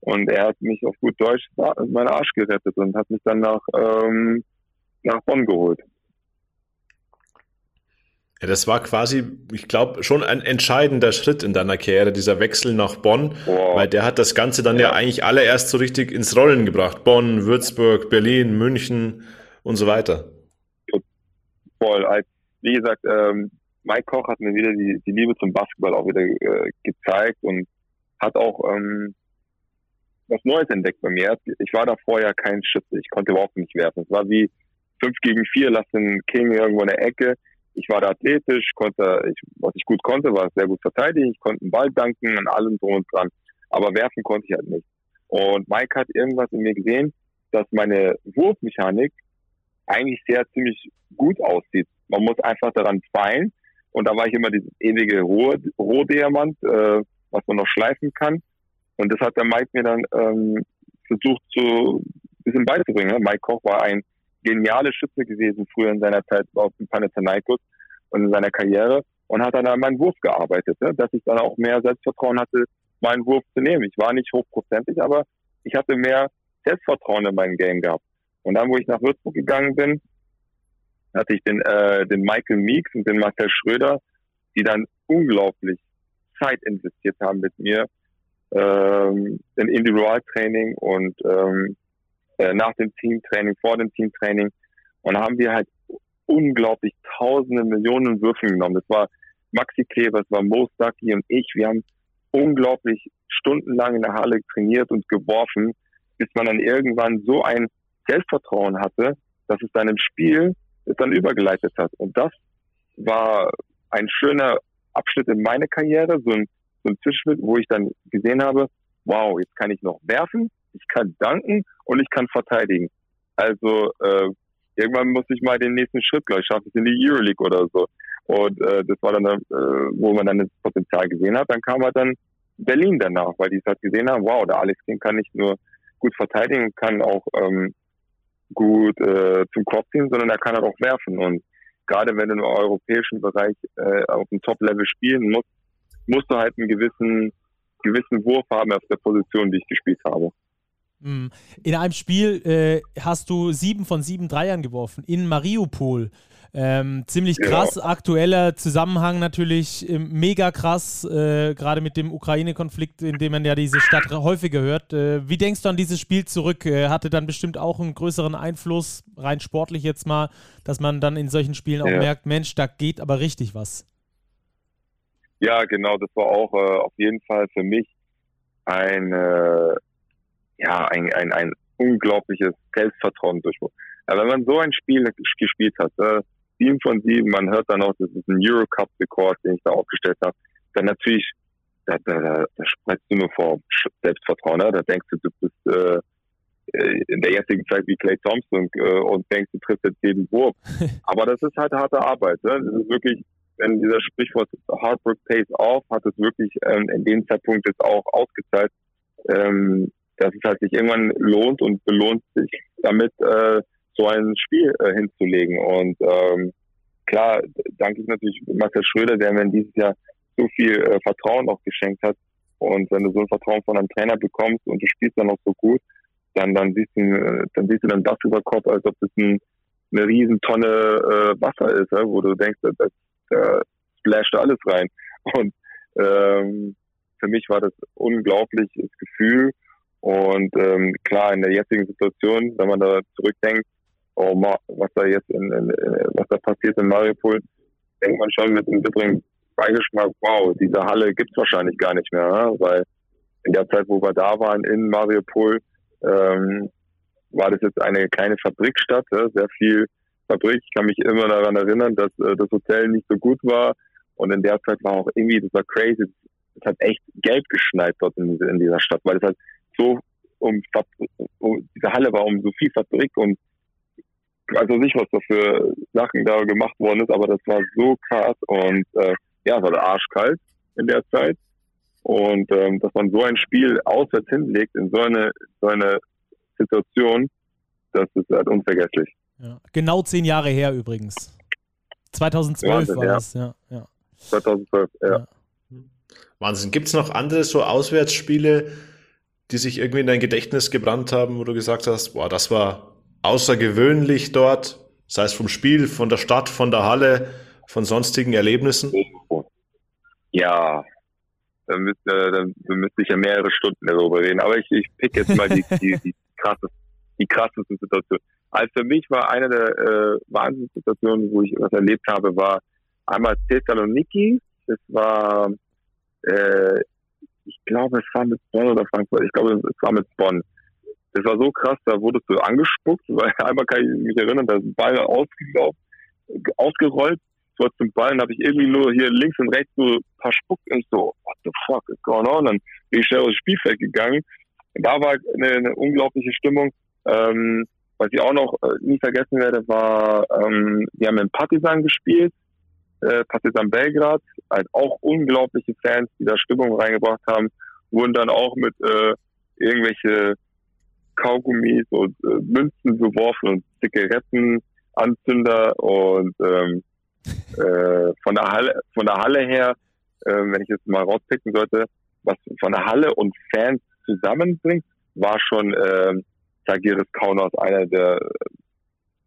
Speaker 5: Und er hat mich auf gut Deutsch meinen Arsch gerettet und hat mich dann nach, ähm, nach Bonn geholt.
Speaker 2: Ja, das war quasi, ich glaube, schon ein entscheidender Schritt in deiner Karriere, dieser Wechsel nach Bonn, wow. weil der hat das Ganze dann ja. ja eigentlich allererst so richtig ins Rollen gebracht. Bonn, Würzburg, Berlin, München und so weiter.
Speaker 5: Voll. Als, wie gesagt, ähm, Mike Koch hat mir wieder die, die Liebe zum Basketball auch wieder äh, gezeigt und hat auch ähm, was Neues entdeckt bei mir. Ich war da vorher kein Schütze. Ich konnte überhaupt nicht werfen. Es war wie fünf gegen vier, lass den King irgendwo in der Ecke ich war da athletisch, konnte, ich, was ich gut konnte, war sehr gut verteidigen. Ich konnte den Ball danken an allem drum und dran. Aber werfen konnte ich halt nicht. Und Mike hat irgendwas in mir gesehen, dass meine Wurfmechanik eigentlich sehr ziemlich gut aussieht. Man muss einfach daran feilen. Und da war ich immer dieses ewige Roh Rohdiamant, äh, was man noch schleifen kann. Und das hat der Mike mir dann ähm, versucht zu bisschen beizubringen. Mike Koch war ein geniale Schütze gewesen früher in seiner Zeit auf dem Panathinaikos und in seiner Karriere und hat dann an meinen Wurf gearbeitet, ne? dass ich dann auch mehr Selbstvertrauen hatte, meinen Wurf zu nehmen. Ich war nicht hochprozentig, aber ich hatte mehr Selbstvertrauen in meinem Game gehabt. Und dann, wo ich nach Würzburg gegangen bin, hatte ich den, äh, den Michael Meeks und den Marcel Schröder, die dann unglaublich Zeit investiert haben mit mir ähm, in Individualtraining und ähm, äh, nach dem Teamtraining, vor dem Teamtraining. Und da haben wir halt unglaublich tausende Millionen Würfen genommen. Das war Maxi Kleber, das war Mo Stucky und ich. Wir haben unglaublich stundenlang in der Halle trainiert und geworfen, bis man dann irgendwann so ein Selbstvertrauen hatte, dass es dann im Spiel es dann übergeleitet hat. Und das war ein schöner Abschnitt in meine Karriere, so ein, so ein Zwischenschritt, wo ich dann gesehen habe, wow, jetzt kann ich noch werfen, ich kann danken und ich kann verteidigen. Also äh, irgendwann muss ich mal den nächsten Schritt gleich schaffen, in die Euroleague oder so. Und äh, das war dann, äh, wo man dann das Potenzial gesehen hat. Dann kam halt dann Berlin danach, weil die es halt gesehen haben, wow, der Alex King kann nicht nur gut verteidigen, kann auch ähm, gut äh, zum Korb ziehen, sondern er kann halt auch werfen. Und gerade wenn du im europäischen Bereich äh, auf dem Top-Level spielen musst, musst du halt einen gewissen, gewissen Wurf haben auf der Position, die ich gespielt habe.
Speaker 1: Mm. In einem Spiel äh, hast du sieben von sieben Dreiern geworfen in Mariupol. Ähm, ziemlich krass, ja. aktueller Zusammenhang natürlich, äh, mega krass, äh, gerade mit dem Ukraine-Konflikt, in dem man ja diese Stadt häufiger hört. Äh, wie denkst du an dieses Spiel zurück? Äh, hatte dann bestimmt auch einen größeren Einfluss, rein sportlich jetzt mal, dass man dann in solchen Spielen auch ja. merkt, Mensch, da geht aber richtig was.
Speaker 5: Ja, genau, das war auch äh, auf jeden Fall für mich ein ja, ein, ein, ein unglaubliches Selbstvertrauen durch. Ja, wenn man so ein Spiel gespielt hat, äh, sieben von sieben, man hört dann auch, das ist ein Eurocup-Rekord, den ich da aufgestellt habe, dann natürlich, da, da, da, da sprichst du nur vor Selbstvertrauen, ne? da denkst du, du bist äh, in der jetzigen Zeit wie Clay Thompson äh, und denkst, du triffst jetzt jeden Wurf. Aber das ist halt harte Arbeit. Ne? Das ist wirklich, wenn dieser Sprichwort Hard Work pays off, hat es wirklich ähm, in dem Zeitpunkt jetzt auch ausgezahlt. Ähm, dass es halt sich irgendwann lohnt und belohnt sich damit, äh, so ein Spiel äh, hinzulegen. Und ähm, klar, danke ich natürlich Marcel Schröder, der mir dieses Jahr so viel äh, Vertrauen auch geschenkt hat. Und wenn du so ein Vertrauen von einem Trainer bekommst und du spielst dann auch so gut, dann, dann siehst du, äh, dann siehst du dann das über Kopf, als ob das ein, eine riesen Tonne äh, Wasser ist, ja, wo du denkst, da, da splasht alles rein. Und ähm, für mich war das unglaubliches Gefühl und ähm, klar, in der jetzigen Situation, wenn man da zurückdenkt, oh, was da jetzt in, in, was da passiert in Mariupol, denkt man schon mit einem bitteren Beigeschmack, wow, diese Halle gibt's wahrscheinlich gar nicht mehr, ne? weil in der Zeit, wo wir da waren in Mariupol, ähm, war das jetzt eine kleine Fabrikstadt, äh, sehr viel Fabrik. Ich kann mich immer daran erinnern, dass äh, das Hotel nicht so gut war. Und in der Zeit war auch irgendwie, das war crazy. Es hat echt Geld geschneit dort in, in dieser Stadt, weil es halt so um, um diese Halle war um so viel Fabrik und also nicht, was da für Sachen da gemacht worden ist, aber das war so krass und äh, ja, es war arschkalt in der Zeit. Und ähm, dass man so ein Spiel auswärts hinlegt in so eine, so eine Situation, das ist halt unvergesslich.
Speaker 1: Ja. Genau zehn Jahre her übrigens. 2012 Wahnsinn, war ja. das, ja. ja.
Speaker 5: 2012, ja. ja.
Speaker 2: Wahnsinn. Gibt es noch andere so Auswärtsspiele, die sich irgendwie in dein Gedächtnis gebrannt haben, wo du gesagt hast, boah, das war außergewöhnlich dort, sei es vom Spiel, von der Stadt, von der Halle, von sonstigen Erlebnissen?
Speaker 5: Ja, da müsste, da müsste ich ja mehrere Stunden darüber reden. Aber ich, ich pick jetzt mal die, die, die, krasseste, die krasseste Situation. Also für mich war eine der äh, Wahnsinnssituationen, wo ich was erlebt habe, war einmal Thessaloniki. Das war, äh, ich glaube, es war mit Bonn oder Frankfurt. Ich glaube, es war mit Bonn. Das war so krass, da wurdest du angespuckt, weil einmal kann ich mich erinnern, da ist ein Ball ausgelaufen, ausgerollt, so zum Ball, habe ich irgendwie nur hier links und rechts so ein paar Spuck und so, what the fuck is going on? Dann bin ich schnell aufs Spielfeld gegangen. Da war eine, eine unglaubliche Stimmung. Ähm, was ich auch noch äh, nie vergessen werde, war, ähm, wir haben in Partizan gespielt, äh, Partizan Belgrad, halt auch unglaubliche Fans, die da Stimmung reingebracht haben, wurden dann auch mit äh, irgendwelche Kaugummis und äh, Münzen beworfen und Zigarettenanzünder und ähm, äh, von der Halle, von der Halle her, äh, wenn ich jetzt mal rauspicken sollte, was von der Halle und Fans zusammenbringt, war schon äh, Zagiris Kaunas einer der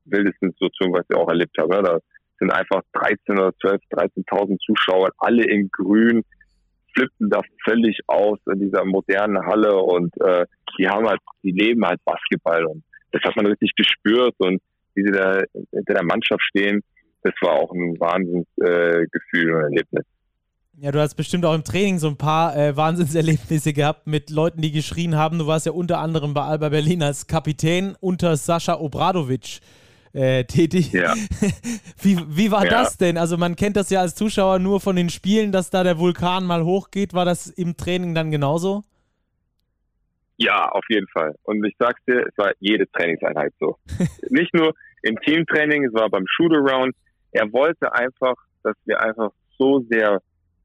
Speaker 5: wildesten Situationen, was ich auch erlebt habe. Ne? Da sind einfach 13 oder 12, 13.000 Zuschauer, alle in grün, flippen da völlig aus in dieser modernen Halle und äh, die haben halt, die leben halt Basketball und das hat man richtig gespürt und wie sie da hinter der Mannschaft stehen, das war auch ein Wahnsinnsgefühl äh, und Erlebnis.
Speaker 1: Ja, du hast bestimmt auch im Training so ein paar äh, Wahnsinnserlebnisse gehabt mit Leuten, die geschrien haben. Du warst ja unter anderem bei Alba Berlin als Kapitän unter Sascha Obradovic äh, tätig. Ja. wie, wie war ja. das denn? Also man kennt das ja als Zuschauer nur von den Spielen, dass da der Vulkan mal hochgeht. War das im Training dann genauso?
Speaker 5: Ja, auf jeden Fall. Und ich sag's dir, es war jede Trainingseinheit so. Nicht nur im Teamtraining, es war beim Shootaround. Er wollte einfach, dass wir einfach so sehr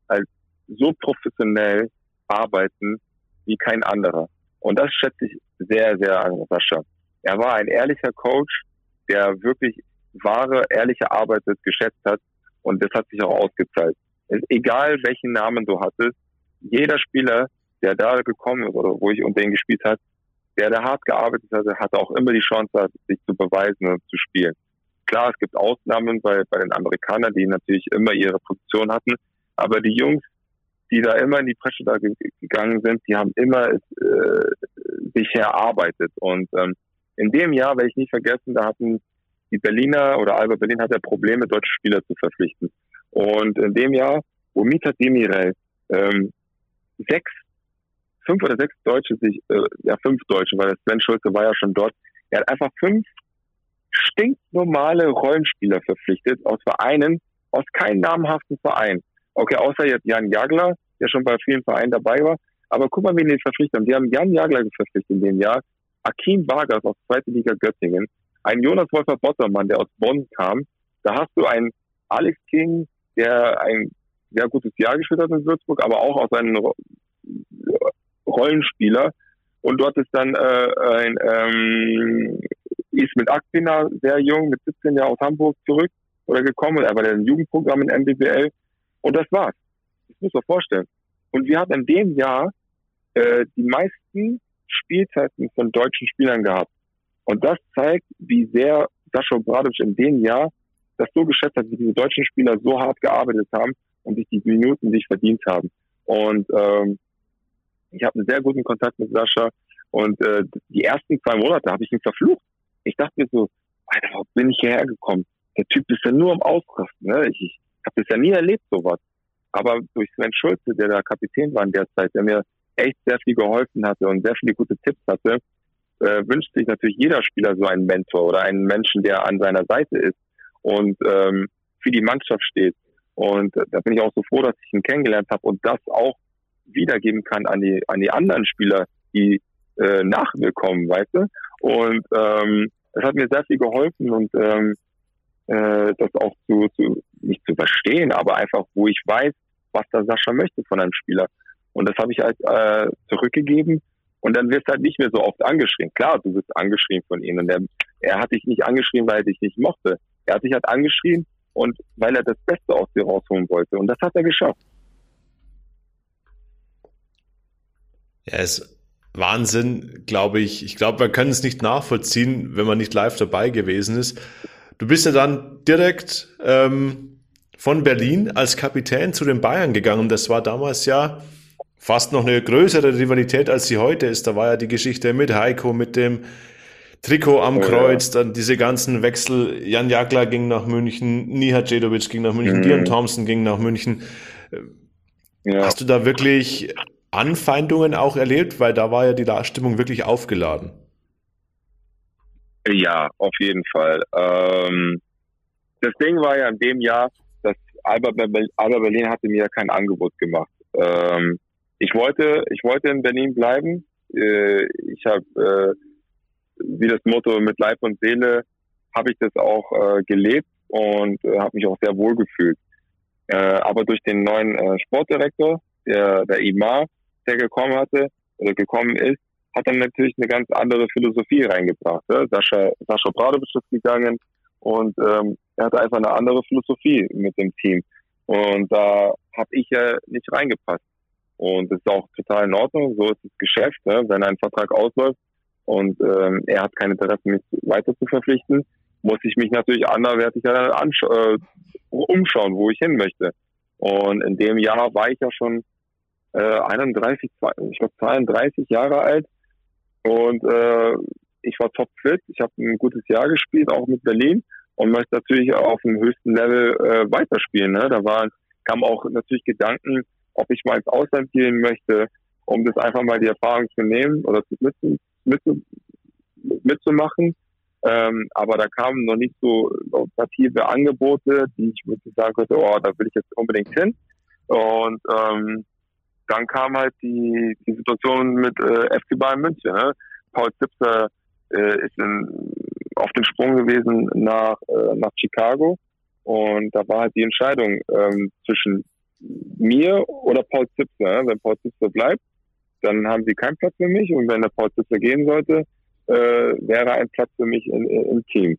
Speaker 5: als so professionell arbeiten wie kein anderer. Und das schätze ich sehr, sehr an Sascha. Er war ein ehrlicher Coach, der wirklich wahre, ehrliche Arbeit geschätzt hat. Und das hat sich auch ausgezahlt. Egal welchen Namen du hattest, jeder Spieler, der da gekommen ist oder wo ich unter ihn gespielt hat, der da hart gearbeitet hat, hatte auch immer die Chance, sich zu beweisen und zu spielen. Klar, es gibt Ausnahmen bei, bei den Amerikanern, die natürlich immer ihre Position hatten, aber die Jungs, die da immer in die Presse da gegangen sind, die haben immer äh, sich erarbeitet. Und ähm, in dem Jahr, werde ich nicht vergessen, da hatten die Berliner oder Alba Berlin hat ja Probleme, deutsche Spieler zu verpflichten. Und in dem Jahr, wo Mita Demirel ähm, sechs, fünf oder sechs Deutsche sich, äh, ja fünf Deutsche, weil Sven Schulze war ja schon dort, er hat einfach fünf stinknormale Rollenspieler verpflichtet aus Vereinen, aus keinem namhaften Verein. Okay, außer jetzt Jan Jagler, der schon bei vielen Vereinen dabei war. Aber guck mal, wen die verpflichtet haben. Die haben Jan Jagler verpflichtet in dem Jahr, Akin Vargas aus zweite Liga Göttingen, ein Jonas Wolfer Bottermann, der aus Bonn kam. Da hast du einen Alex King, der ein sehr gutes Jahr gespielt hat in Würzburg, aber auch aus einem Rollenspieler. Und dort ist dann äh, ein ähm, Ismet Akpina, sehr jung, mit 17 Jahren aus Hamburg zurück oder gekommen. Er war der Jugendprogramm in MBBL. Und das war's. Das muss man vorstellen. Und wir hatten in dem Jahr äh, die meisten Spielzeiten von deutschen Spielern gehabt. Und das zeigt, wie sehr Sascha Obradovic in dem Jahr das so geschätzt hat, wie diese deutschen Spieler so hart gearbeitet haben und sich die Minuten sich verdient haben. Und ähm, ich habe einen sehr guten Kontakt mit Sascha und äh, die ersten zwei Monate habe ich ihn verflucht. Ich dachte mir so, Alter, wo bin ich hierher gekommen? Der Typ ist ja nur am Ausrasten. Ne? Ich, ich habe das ja nie erlebt, sowas. Aber durch Sven Schulze, der da Kapitän war in der Zeit, der mir echt sehr viel geholfen hatte und sehr viele gute Tipps hatte, äh, wünscht sich natürlich jeder Spieler so einen Mentor oder einen Menschen, der an seiner Seite ist und ähm, für die Mannschaft steht. Und äh, da bin ich auch so froh, dass ich ihn kennengelernt habe und das auch wiedergeben kann an die an die anderen Spieler, die äh, nach mir kommen, weißt du? Und ähm, das hat mir sehr viel geholfen und ähm, äh, das auch zu, zu nicht zu verstehen, aber einfach, wo ich weiß, was der Sascha möchte von einem Spieler. Und das habe ich halt äh, zurückgegeben und dann wirst du halt nicht mehr so oft angeschrien. Klar, du wirst angeschrien von ihm und der, er hat dich nicht angeschrien, weil er dich nicht mochte. Er hat dich halt angeschrien und weil er das Beste aus dir rausholen wollte. Und das hat er geschafft.
Speaker 2: Ja, es Wahnsinn, glaube ich. Ich glaube, man kann es nicht nachvollziehen, wenn man nicht live dabei gewesen ist. Du bist ja dann direkt ähm, von Berlin als Kapitän zu den Bayern gegangen. Das war damals ja fast noch eine größere Rivalität, als sie heute ist. Da war ja die Geschichte mit Heiko, mit dem Trikot am oh, Kreuz, ja. dann diese ganzen Wechsel. Jan Jagler ging nach München, Nihat Cedovic ging nach München, mhm. Dion Thompson ging nach München. Ja. Hast du da wirklich Anfeindungen auch erlebt? Weil da war ja die Stimmung wirklich aufgeladen.
Speaker 5: Ja, auf jeden Fall. Ähm, das Ding war ja in dem Jahr, dass Alba, Alba Berlin hatte mir kein Angebot gemacht. Ähm, ich wollte, ich wollte in Berlin bleiben. Äh, ich habe, äh, wie das Motto mit Leib und Seele, habe ich das auch äh, gelebt und äh, habe mich auch sehr wohl gefühlt. Äh, aber durch den neuen äh, Sportdirektor, der, der Imar, der gekommen hatte oder gekommen ist, hat dann natürlich eine ganz andere Philosophie reingebracht. Ja? Sascha, Sascha Bradovic ist gegangen und ähm, er hatte einfach eine andere Philosophie mit dem Team. Und da habe ich ja nicht reingepasst. Und das ist auch total in Ordnung. So ist das Geschäft. Ne? Wenn ein Vertrag ausläuft und ähm, er hat kein Interesse, mich weiter zu verpflichten, muss ich mich natürlich anderwertig äh, umschauen, wo ich hin möchte. Und in dem Jahr war ich ja schon äh, 31, ich glaube 32 Jahre alt und äh, ich war topfit. Ich habe ein gutes Jahr gespielt, auch mit Berlin und möchte natürlich auf dem höchsten Level äh, weiterspielen. Ne? Da waren, kamen auch natürlich Gedanken, ob ich mal ins Ausland gehen möchte, um das einfach mal die Erfahrung zu nehmen oder mit, mit, mitzumachen. Ähm, aber da kamen noch nicht so operative Angebote, die ich wirklich sagen könnte, oh, da will ich jetzt unbedingt hin. Und ähm, dann kam halt die, die Situation mit äh, FC Bayern München. Ne? Paul Zipser äh, ist in, auf den Sprung gewesen nach, äh, nach Chicago und da war halt die Entscheidung ähm, zwischen mir oder Paul Zipser. Ne? Wenn Paul Zipser bleibt, dann haben sie keinen Platz für mich und wenn der Paul Zipser gehen sollte, äh, wäre ein Platz für mich in, in, im Team.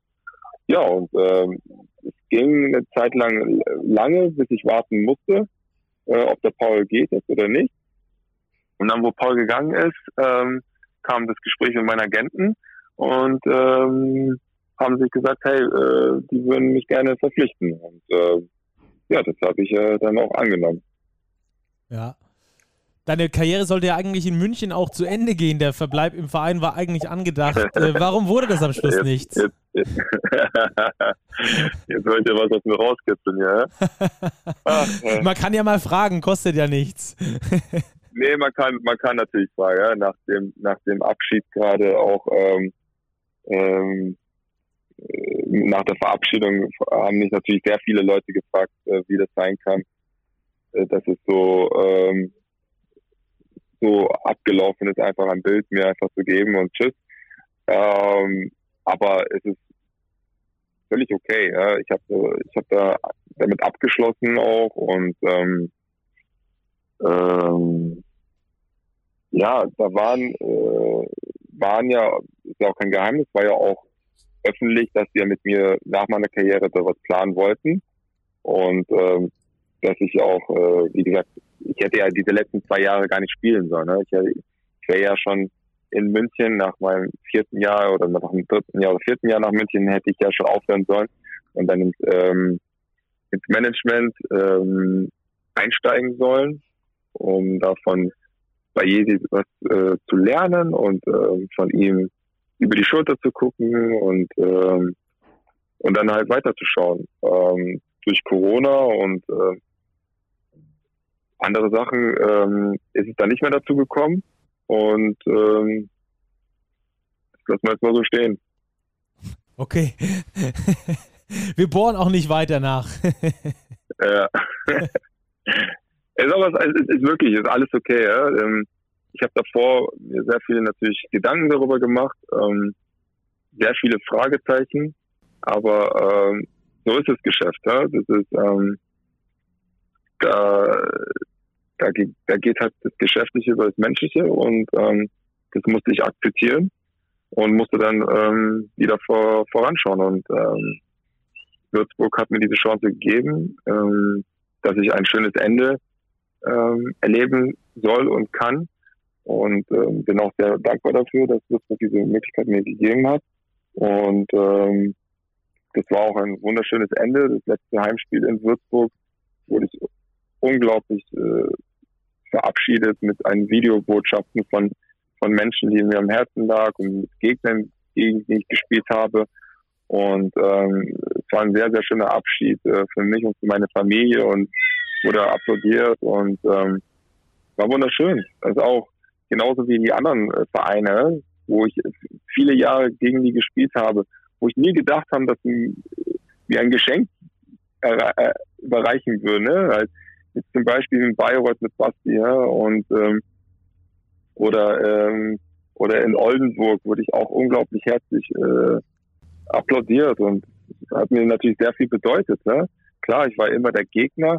Speaker 5: Ja, und ähm, es ging eine Zeit lang lange, bis ich warten musste äh, ob der Paul geht jetzt oder nicht. Und dann, wo Paul gegangen ist, ähm, kam das Gespräch mit meinen Agenten und ähm, haben sich gesagt, hey, äh, die würden mich gerne verpflichten. Und äh, ja, das habe ich äh, dann auch angenommen.
Speaker 1: Ja. Deine Karriere sollte ja eigentlich in München auch zu Ende gehen. Der Verbleib im Verein war eigentlich angedacht. Äh, warum wurde das am Schluss
Speaker 5: jetzt,
Speaker 1: nichts?
Speaker 5: Jetzt, jetzt, jetzt wollt ihr was aus mir rauskitzeln, ja?
Speaker 1: Ach, äh. Man kann ja mal fragen, kostet ja nichts.
Speaker 5: nee, man kann, man kann natürlich fragen, ja? nach, dem, nach dem Abschied gerade auch ähm, ähm, äh, nach der Verabschiedung haben mich natürlich sehr viele Leute gefragt, äh, wie das sein kann, äh, dass es so ähm, so abgelaufen ist, einfach ein Bild mir einfach zu geben und tschüss. Ähm, aber es ist völlig okay. Ja. Ich habe ich hab da damit abgeschlossen auch und ähm, ähm, ja, da waren äh, waren ja, ist ja auch kein Geheimnis, war ja auch öffentlich, dass wir mit mir nach meiner Karriere da was planen wollten und ähm, dass ich auch, äh, wie gesagt, ich hätte ja diese letzten zwei Jahre gar nicht spielen sollen. Ne? Ich, ich wäre ja schon in München nach meinem vierten Jahr oder nach dem dritten Jahr oder vierten Jahr nach München hätte ich ja schon aufhören sollen und dann ins, ähm, ins Management ähm, einsteigen sollen, um davon bei Jesi was äh, zu lernen und äh, von ihm über die Schulter zu gucken und ähm, und dann halt weiterzuschauen. Ähm, durch Corona und äh, andere Sachen ähm, ist es dann nicht mehr dazu gekommen und ähm, das lassen wir jetzt mal so stehen.
Speaker 1: Okay. Wir bohren auch nicht weiter nach.
Speaker 5: ja. es, ist aber, es ist wirklich, ist alles okay. Ja? Ähm, ich habe davor mir sehr viele natürlich Gedanken darüber gemacht, ähm, sehr viele Fragezeichen, aber ähm, so ist das Geschäft. Ja? Das ist ähm, da, da, da geht halt das Geschäftliche über das Menschliche und ähm, das musste ich akzeptieren und musste dann ähm, wieder vor, voranschauen. Und ähm, Würzburg hat mir diese Chance gegeben, ähm, dass ich ein schönes Ende ähm, erleben soll und kann. Und ähm, bin auch sehr dankbar dafür, dass Würzburg diese Möglichkeit mir gegeben hat. Und ähm, das war auch ein wunderschönes Ende. Das letzte Heimspiel in Würzburg wurde ich unglaublich äh, verabschiedet mit einen Videobotschaften von, von Menschen, die mir am Herzen lag und mit Gegnern, gegen die ich gespielt habe. Und ähm, es war ein sehr, sehr schöner Abschied äh, für mich und für meine Familie und wurde applaudiert und ähm, war wunderschön. Also auch genauso wie die anderen äh, Vereine, wo ich viele Jahre gegen die gespielt habe, wo ich nie gedacht habe, dass sie mir ein Geschenk äh, überreichen würden. Ne? Halt jetzt zum Beispiel in Bayreuth mit Basti ja? und ähm, oder ähm, oder in Oldenburg wurde ich auch unglaublich herzlich äh, applaudiert und hat mir natürlich sehr viel bedeutet. Ne? Klar, ich war immer der Gegner,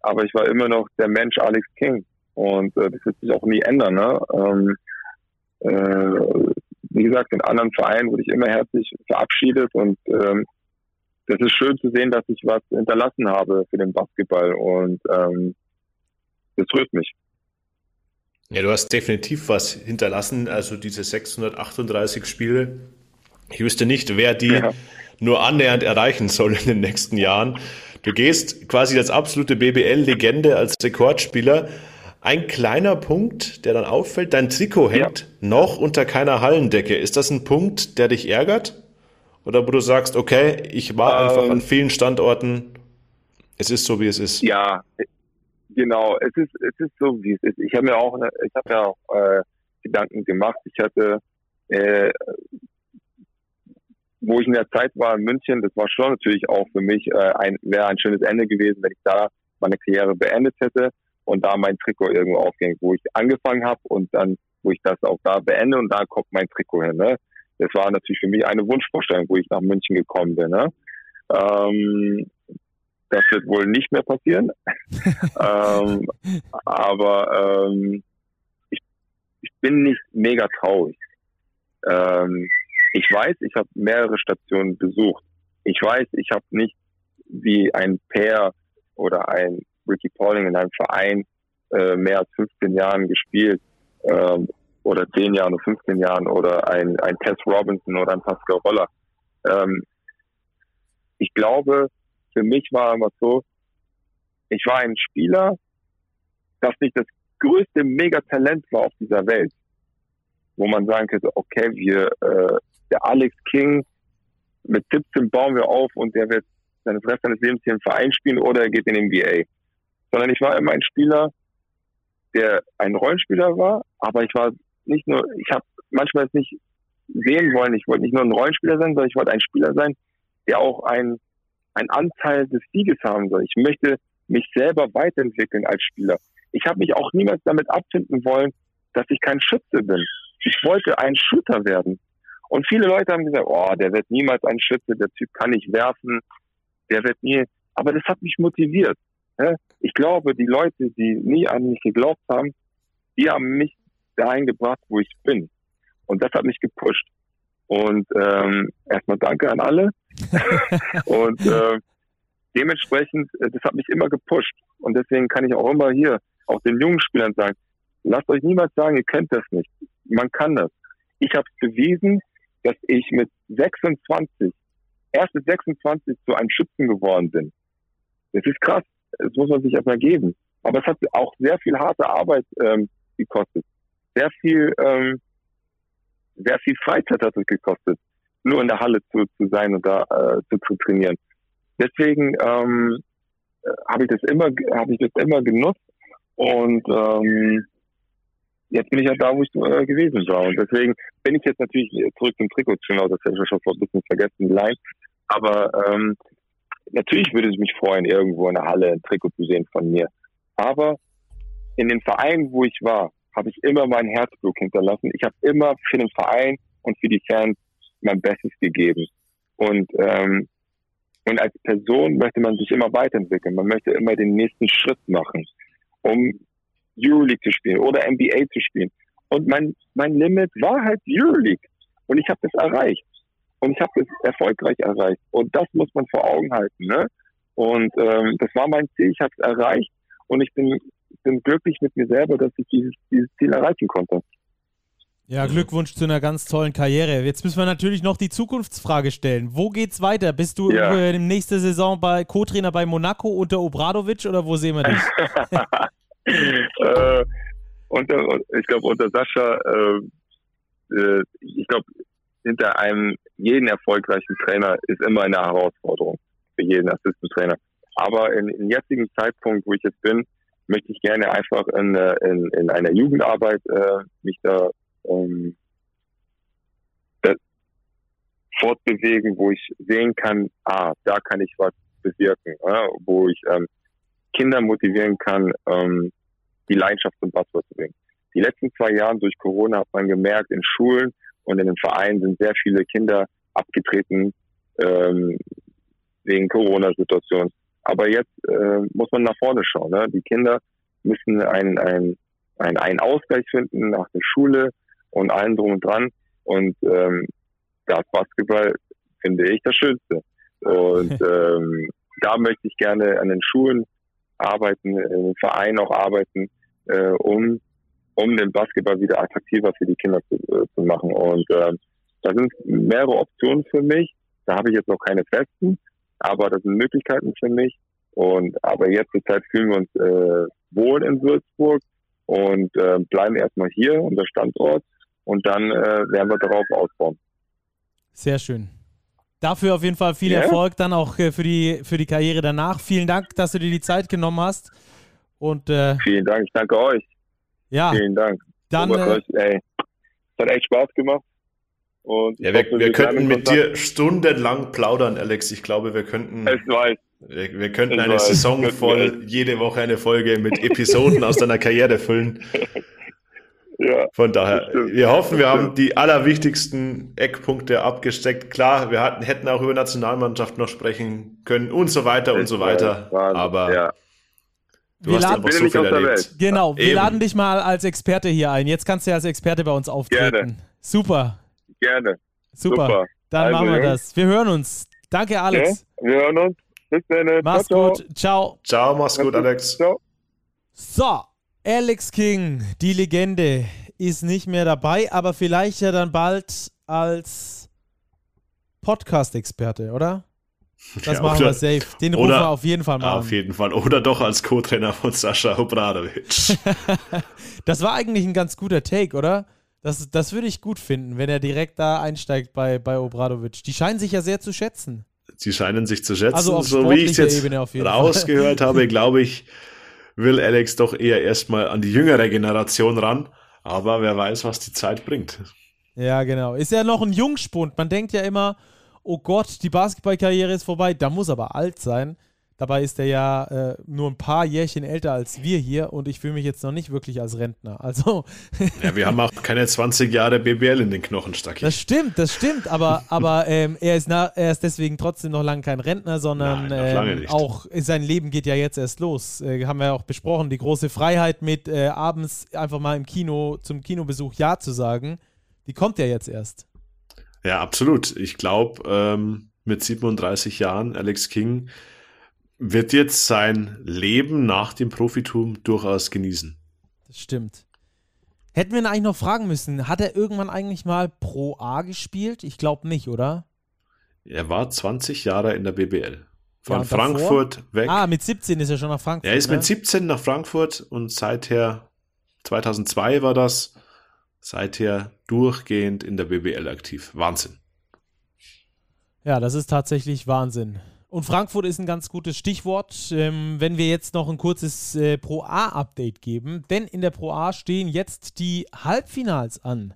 Speaker 5: aber ich war immer noch der Mensch Alex King. Und äh, das wird sich auch nie ändern. Ne? Ähm, äh, wie gesagt, in anderen Vereinen wurde ich immer herzlich verabschiedet und ähm, das ist schön zu sehen, dass ich was hinterlassen habe für den Basketball und ähm, das rührt mich.
Speaker 2: Ja, du hast definitiv was hinterlassen, also diese 638 Spiele ich wüsste nicht, wer die ja. nur annähernd erreichen soll in den nächsten Jahren. Du gehst quasi als absolute BBL-Legende, als Rekordspieler. Ein kleiner Punkt, der dann auffällt, dein Trikot hängt ja. noch unter keiner Hallendecke. Ist das ein Punkt, der dich ärgert? Oder wo du sagst, okay, ich war ähm, einfach an vielen Standorten, es ist so, wie es ist.
Speaker 5: Ja, genau, es ist, es ist so, wie es ist. Ich habe mir auch, eine, ich habe mir auch äh, Gedanken gemacht. Ich hatte äh, wo ich in der Zeit war in München, das war schon natürlich auch für mich äh, ein wäre ein schönes Ende gewesen, wenn ich da meine Karriere beendet hätte und da mein Trikot irgendwo aufging, wo ich angefangen habe und dann, wo ich das auch da beende und da kommt mein Trikot hin. Ne? Das war natürlich für mich eine Wunschvorstellung, wo ich nach München gekommen bin. Ne? Ähm, das wird wohl nicht mehr passieren. ähm, aber ähm, ich, ich bin nicht mega traurig. Ähm, ich weiß, ich habe mehrere Stationen besucht. Ich weiß, ich habe nicht wie ein Pair oder ein Ricky Pauling in einem Verein äh, mehr als 15 Jahren gespielt ähm, oder 10 Jahren oder 15 Jahren oder ein, ein Tess Robinson oder ein Pascal Roller. Ähm, ich glaube, für mich war immer so, ich war ein Spieler, das nicht das größte Megatalent war auf dieser Welt, wo man sagen könnte, okay, wir äh, der Alex King, mit 17 bauen wir auf und der wird seine Rest seines Lebens hier im Verein spielen oder er geht in den NBA. Sondern ich war immer ein Spieler, der ein Rollenspieler war, aber ich war nicht nur, ich habe manchmal es nicht sehen wollen, ich wollte nicht nur ein Rollenspieler sein, sondern ich wollte ein Spieler sein, der auch ein, ein Anteil des Sieges haben soll. Ich möchte mich selber weiterentwickeln als Spieler. Ich habe mich auch niemals damit abfinden wollen, dass ich kein Schütze bin. Ich wollte ein Shooter werden. Und viele Leute haben gesagt, oh, der wird niemals ein Schütze, der Typ kann nicht werfen, der wird nie. Aber das hat mich motiviert. Ich glaube, die Leute, die nie an mich geglaubt haben, die haben mich dahin gebracht, wo ich bin. Und das hat mich gepusht. Und ähm, erstmal danke an alle. und äh, dementsprechend, das hat mich immer gepusht. Und deswegen kann ich auch immer hier, auch den jungen Spielern sagen, lasst euch niemals sagen, ihr könnt das nicht. Man kann das. Ich habe es bewiesen, dass ich mit 26, erst mit 26 zu einem Schützen geworden bin. Das ist krass. Das muss man sich erstmal geben. Aber es hat auch sehr viel harte Arbeit ähm, gekostet. Sehr viel, ähm, sehr viel Freizeit hat es gekostet, nur in der Halle zu, zu sein und da äh, zu, zu trainieren. Deswegen ähm, habe ich das immer, habe ich das immer genutzt Und ähm, jetzt bin ich halt da, wo ich äh, gewesen war. Und deswegen bin ich jetzt natürlich zurück zum Trikot. Genau, das hätte ich schon ein bisschen vergessen, die. Aber ähm, natürlich würde es mich freuen, irgendwo in der Halle ein Trikot zu sehen von mir. Aber in den Vereinen, wo ich war, habe ich immer mein Herzblut hinterlassen. Ich habe immer für den Verein und für die Fans mein Bestes gegeben. Und ähm, und als Person möchte man sich immer weiterentwickeln. Man möchte immer den nächsten Schritt machen, um Euroleague zu spielen oder NBA zu spielen. Und mein, mein Limit war halt Euroleague. Und ich habe das erreicht. Und ich habe das erfolgreich erreicht. Und das muss man vor Augen halten. Ne? Und ähm, das war mein Ziel. Ich habe es erreicht. Und ich bin, bin glücklich mit mir selber, dass ich dieses, dieses Ziel erreichen konnte.
Speaker 1: Ja, Glückwunsch zu einer ganz tollen Karriere. Jetzt müssen wir natürlich noch die Zukunftsfrage stellen. Wo geht's weiter? Bist du ja. äh, nächste Saison bei Co-Trainer bei Monaco unter Obradovic oder wo sehen wir dich?
Speaker 5: äh, unter, ich glaube unter Sascha. Äh, äh, ich glaube hinter einem jeden erfolgreichen Trainer ist immer eine Herausforderung für jeden Assistent-Trainer. Aber in, im jetzigen Zeitpunkt, wo ich jetzt bin, möchte ich gerne einfach in, äh, in, in einer Jugendarbeit äh, mich da ähm, fortbewegen, wo ich sehen kann, ah, da kann ich was bewirken, ja, wo ich ähm, Kinder motivieren kann, ähm, die Leidenschaft zum Basketball zu bringen. Die letzten zwei Jahre durch Corona hat man gemerkt, in Schulen und in den Vereinen sind sehr viele Kinder abgetreten ähm, wegen Corona-Situation. Aber jetzt äh, muss man nach vorne schauen. Ne? Die Kinder müssen einen, einen, einen, einen Ausgleich finden nach der Schule, und allem drum und dran. Und ähm, das Basketball finde ich das Schönste. Und ähm, da möchte ich gerne an den Schulen arbeiten, in den Vereinen auch arbeiten, äh, um, um den Basketball wieder attraktiver für die Kinder zu, äh, zu machen. Und äh, da sind mehrere Optionen für mich. Da habe ich jetzt noch keine festen, aber das sind Möglichkeiten für mich. Und aber jetzt zur Zeit fühlen wir uns äh, wohl in Würzburg und äh, bleiben erstmal hier, unser Standort und dann äh, werden wir darauf ausbauen.
Speaker 1: Sehr schön. Dafür auf jeden Fall viel yeah. Erfolg, dann auch äh, für, die, für die Karriere danach. Vielen Dank, dass du dir die Zeit genommen hast. Und, äh,
Speaker 5: Vielen Dank, ich danke euch.
Speaker 1: Ja.
Speaker 5: Vielen Dank.
Speaker 1: Dann, äh,
Speaker 5: es hat echt Spaß gemacht.
Speaker 2: Und ja, wir, hoffe, wir könnten mit dir stundenlang plaudern, Alex. Ich glaube, wir könnten.
Speaker 5: Ich weiß.
Speaker 2: Wir, wir könnten ich eine weiß. Saison voll jede Woche eine Folge mit Episoden aus deiner Karriere füllen. Ja, Von daher, wir hoffen, wir haben die allerwichtigsten Eckpunkte abgesteckt. Klar, wir hatten, hätten auch über Nationalmannschaft noch sprechen können und so weiter und so weiter. Aber ja.
Speaker 1: Du wir hast einfach so viel erlebt. Genau, wir Eben. laden dich mal als Experte hier ein. Jetzt kannst du ja als Experte bei uns auftreten. Gerne. Super.
Speaker 5: Gerne.
Speaker 1: Super. Super. Dann also, machen wir das. Wir hören uns. Danke, Alex.
Speaker 5: Ja, wir hören uns. Bis dann.
Speaker 1: Mach's ciao, gut. Ciao.
Speaker 2: Ciao, mach's gut, Alex. Ciao.
Speaker 1: So. Alex King, die Legende, ist nicht mehr dabei, aber vielleicht ja dann bald als Podcast-Experte, oder? Das ja, machen oder, wir safe. Den rufen wir auf jeden Fall mal
Speaker 2: Auf jeden Fall. Oder doch als Co-Trainer von Sascha Obradovic.
Speaker 1: das war eigentlich ein ganz guter Take, oder? Das, das würde ich gut finden, wenn er direkt da einsteigt bei, bei Obradovic. Die scheinen sich ja sehr zu schätzen.
Speaker 2: Sie scheinen sich zu schätzen. Also so wie ich es jetzt rausgehört habe, glaube ich, will Alex doch eher erstmal an die jüngere Generation ran. Aber wer weiß, was die Zeit bringt.
Speaker 1: Ja, genau. Ist ja noch ein Jungspund. Man denkt ja immer, oh Gott, die Basketballkarriere ist vorbei. Da muss aber alt sein. Dabei ist er ja äh, nur ein paar Jährchen älter als wir hier und ich fühle mich jetzt noch nicht wirklich als Rentner. Also.
Speaker 2: ja, wir haben auch keine 20 Jahre BBL in den Knochen, Stacki.
Speaker 1: Das stimmt, das stimmt, aber, aber ähm, er, ist na, er ist deswegen trotzdem noch lange kein Rentner, sondern Nein, ähm, auch sein Leben geht ja jetzt erst los. Äh, haben wir ja auch besprochen, die große Freiheit mit äh, abends einfach mal im Kino zum Kinobesuch Ja zu sagen, die kommt ja jetzt erst.
Speaker 2: Ja, absolut. Ich glaube, ähm, mit 37 Jahren, Alex King, wird jetzt sein Leben nach dem Profitum durchaus genießen.
Speaker 1: Das stimmt. Hätten wir ihn eigentlich noch fragen müssen, hat er irgendwann eigentlich mal Pro A gespielt? Ich glaube nicht, oder?
Speaker 2: Er war 20 Jahre in der BBL. Von ja, Frankfurt davor? weg.
Speaker 1: Ah, mit 17 ist er schon nach Frankfurt.
Speaker 2: Er ist ne? mit 17 nach Frankfurt und seither, 2002 war das, seither durchgehend in der BBL aktiv. Wahnsinn.
Speaker 1: Ja, das ist tatsächlich Wahnsinn. Und Frankfurt ist ein ganz gutes Stichwort, ähm, wenn wir jetzt noch ein kurzes äh, Pro A-Update geben. Denn in der Pro A stehen jetzt die Halbfinals an.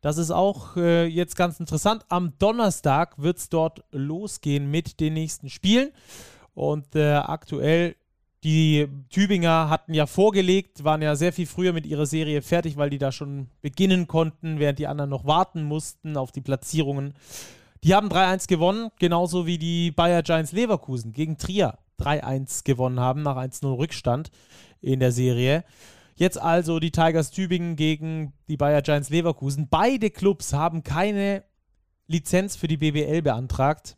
Speaker 1: Das ist auch äh, jetzt ganz interessant. Am Donnerstag wird es dort losgehen mit den nächsten Spielen. Und äh, aktuell, die Tübinger hatten ja vorgelegt, waren ja sehr viel früher mit ihrer Serie fertig, weil die da schon beginnen konnten, während die anderen noch warten mussten auf die Platzierungen. Die haben 3-1 gewonnen, genauso wie die Bayer Giants Leverkusen gegen Trier 3-1 gewonnen haben, nach 1-0 Rückstand in der Serie. Jetzt also die Tigers Tübingen gegen die Bayer Giants Leverkusen. Beide Clubs haben keine Lizenz für die BBL beantragt.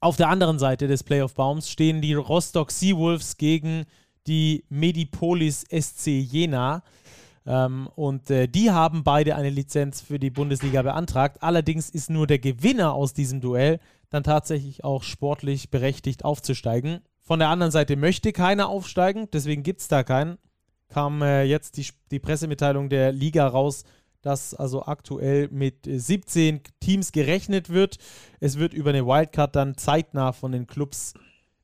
Speaker 1: Auf der anderen Seite des Playoff-Baums stehen die Rostock Seawolves gegen die Medipolis SC Jena. Ähm, und äh, die haben beide eine Lizenz für die Bundesliga beantragt. Allerdings ist nur der Gewinner aus diesem Duell dann tatsächlich auch sportlich berechtigt aufzusteigen. Von der anderen Seite möchte keiner aufsteigen, deswegen gibt es da keinen. Kam äh, jetzt die, die Pressemitteilung der Liga raus, dass also aktuell mit 17 Teams gerechnet wird. Es wird über eine Wildcard dann zeitnah von den Clubs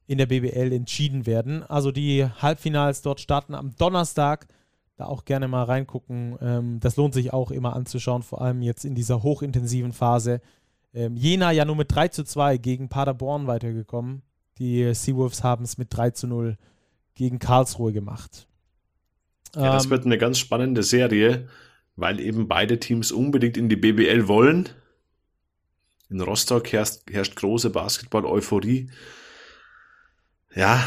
Speaker 1: in der BBL entschieden werden. Also die Halbfinals dort starten am Donnerstag da auch gerne mal reingucken. Ähm, das lohnt sich auch immer anzuschauen, vor allem jetzt in dieser hochintensiven Phase. Ähm, Jena ja nur mit 3 zu 2 gegen Paderborn weitergekommen. Die Seawolves haben es mit 3 zu 0 gegen Karlsruhe gemacht.
Speaker 2: Ja, das ähm, wird eine ganz spannende Serie, weil eben beide Teams unbedingt in die BBL wollen. In Rostock herrscht, herrscht große Basketball-Euphorie. Ja,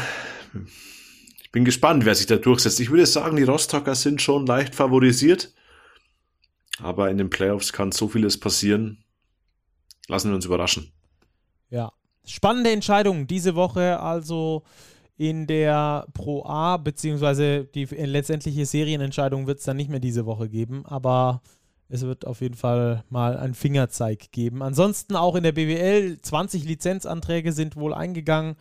Speaker 2: ich bin gespannt, wer sich da durchsetzt. Ich würde sagen, die Rostocker sind schon leicht favorisiert. Aber in den Playoffs kann so vieles passieren. Lassen wir uns überraschen.
Speaker 1: Ja. Spannende Entscheidung diese Woche also in der Pro A, beziehungsweise die letztendliche Serienentscheidung wird es dann nicht mehr diese Woche geben, aber es wird auf jeden Fall mal einen Fingerzeig geben. Ansonsten auch in der BWL 20 Lizenzanträge sind wohl eingegangen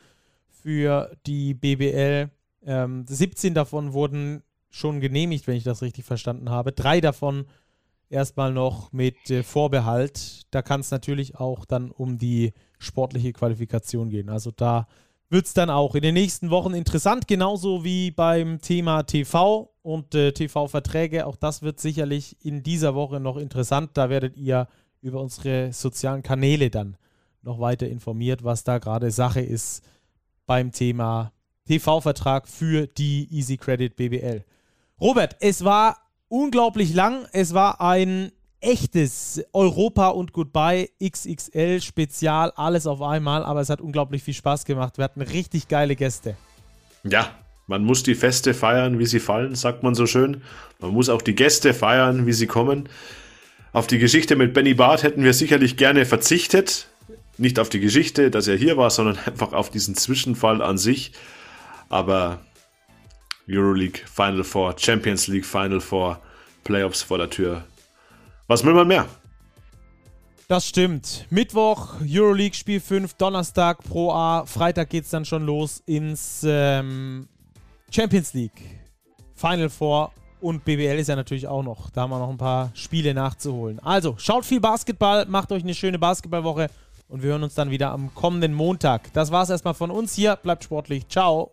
Speaker 1: für die BBL. Ähm, 17 davon wurden schon genehmigt, wenn ich das richtig verstanden habe. Drei davon erstmal noch mit äh, Vorbehalt. Da kann es natürlich auch dann um die sportliche Qualifikation gehen. Also da wird es dann auch in den nächsten Wochen interessant, genauso wie beim Thema TV und äh, TV-Verträge. Auch das wird sicherlich in dieser Woche noch interessant. Da werdet ihr über unsere sozialen Kanäle dann noch weiter informiert, was da gerade Sache ist beim Thema TV-Vertrag für die Easy Credit BBL. Robert, es war unglaublich lang. Es war ein echtes Europa und Goodbye XXL Spezial, alles auf einmal, aber es hat unglaublich viel Spaß gemacht. Wir hatten richtig geile Gäste.
Speaker 2: Ja, man muss die Feste feiern, wie sie fallen, sagt man so schön. Man muss auch die Gäste feiern, wie sie kommen. Auf die Geschichte mit Benny Barth hätten wir sicherlich gerne verzichtet. Nicht auf die Geschichte, dass er hier war, sondern einfach auf diesen Zwischenfall an sich. Aber Euroleague Final Four, Champions League Final Four, Playoffs vor der Tür. Was will man mehr?
Speaker 1: Das stimmt. Mittwoch Euroleague Spiel 5, Donnerstag Pro A, Freitag geht es dann schon los ins ähm, Champions League Final Four und BBL ist ja natürlich auch noch. Da haben wir noch ein paar Spiele nachzuholen. Also, schaut viel Basketball, macht euch eine schöne Basketballwoche und wir hören uns dann wieder am kommenden Montag. Das war's erstmal von uns hier. Bleibt sportlich. Ciao.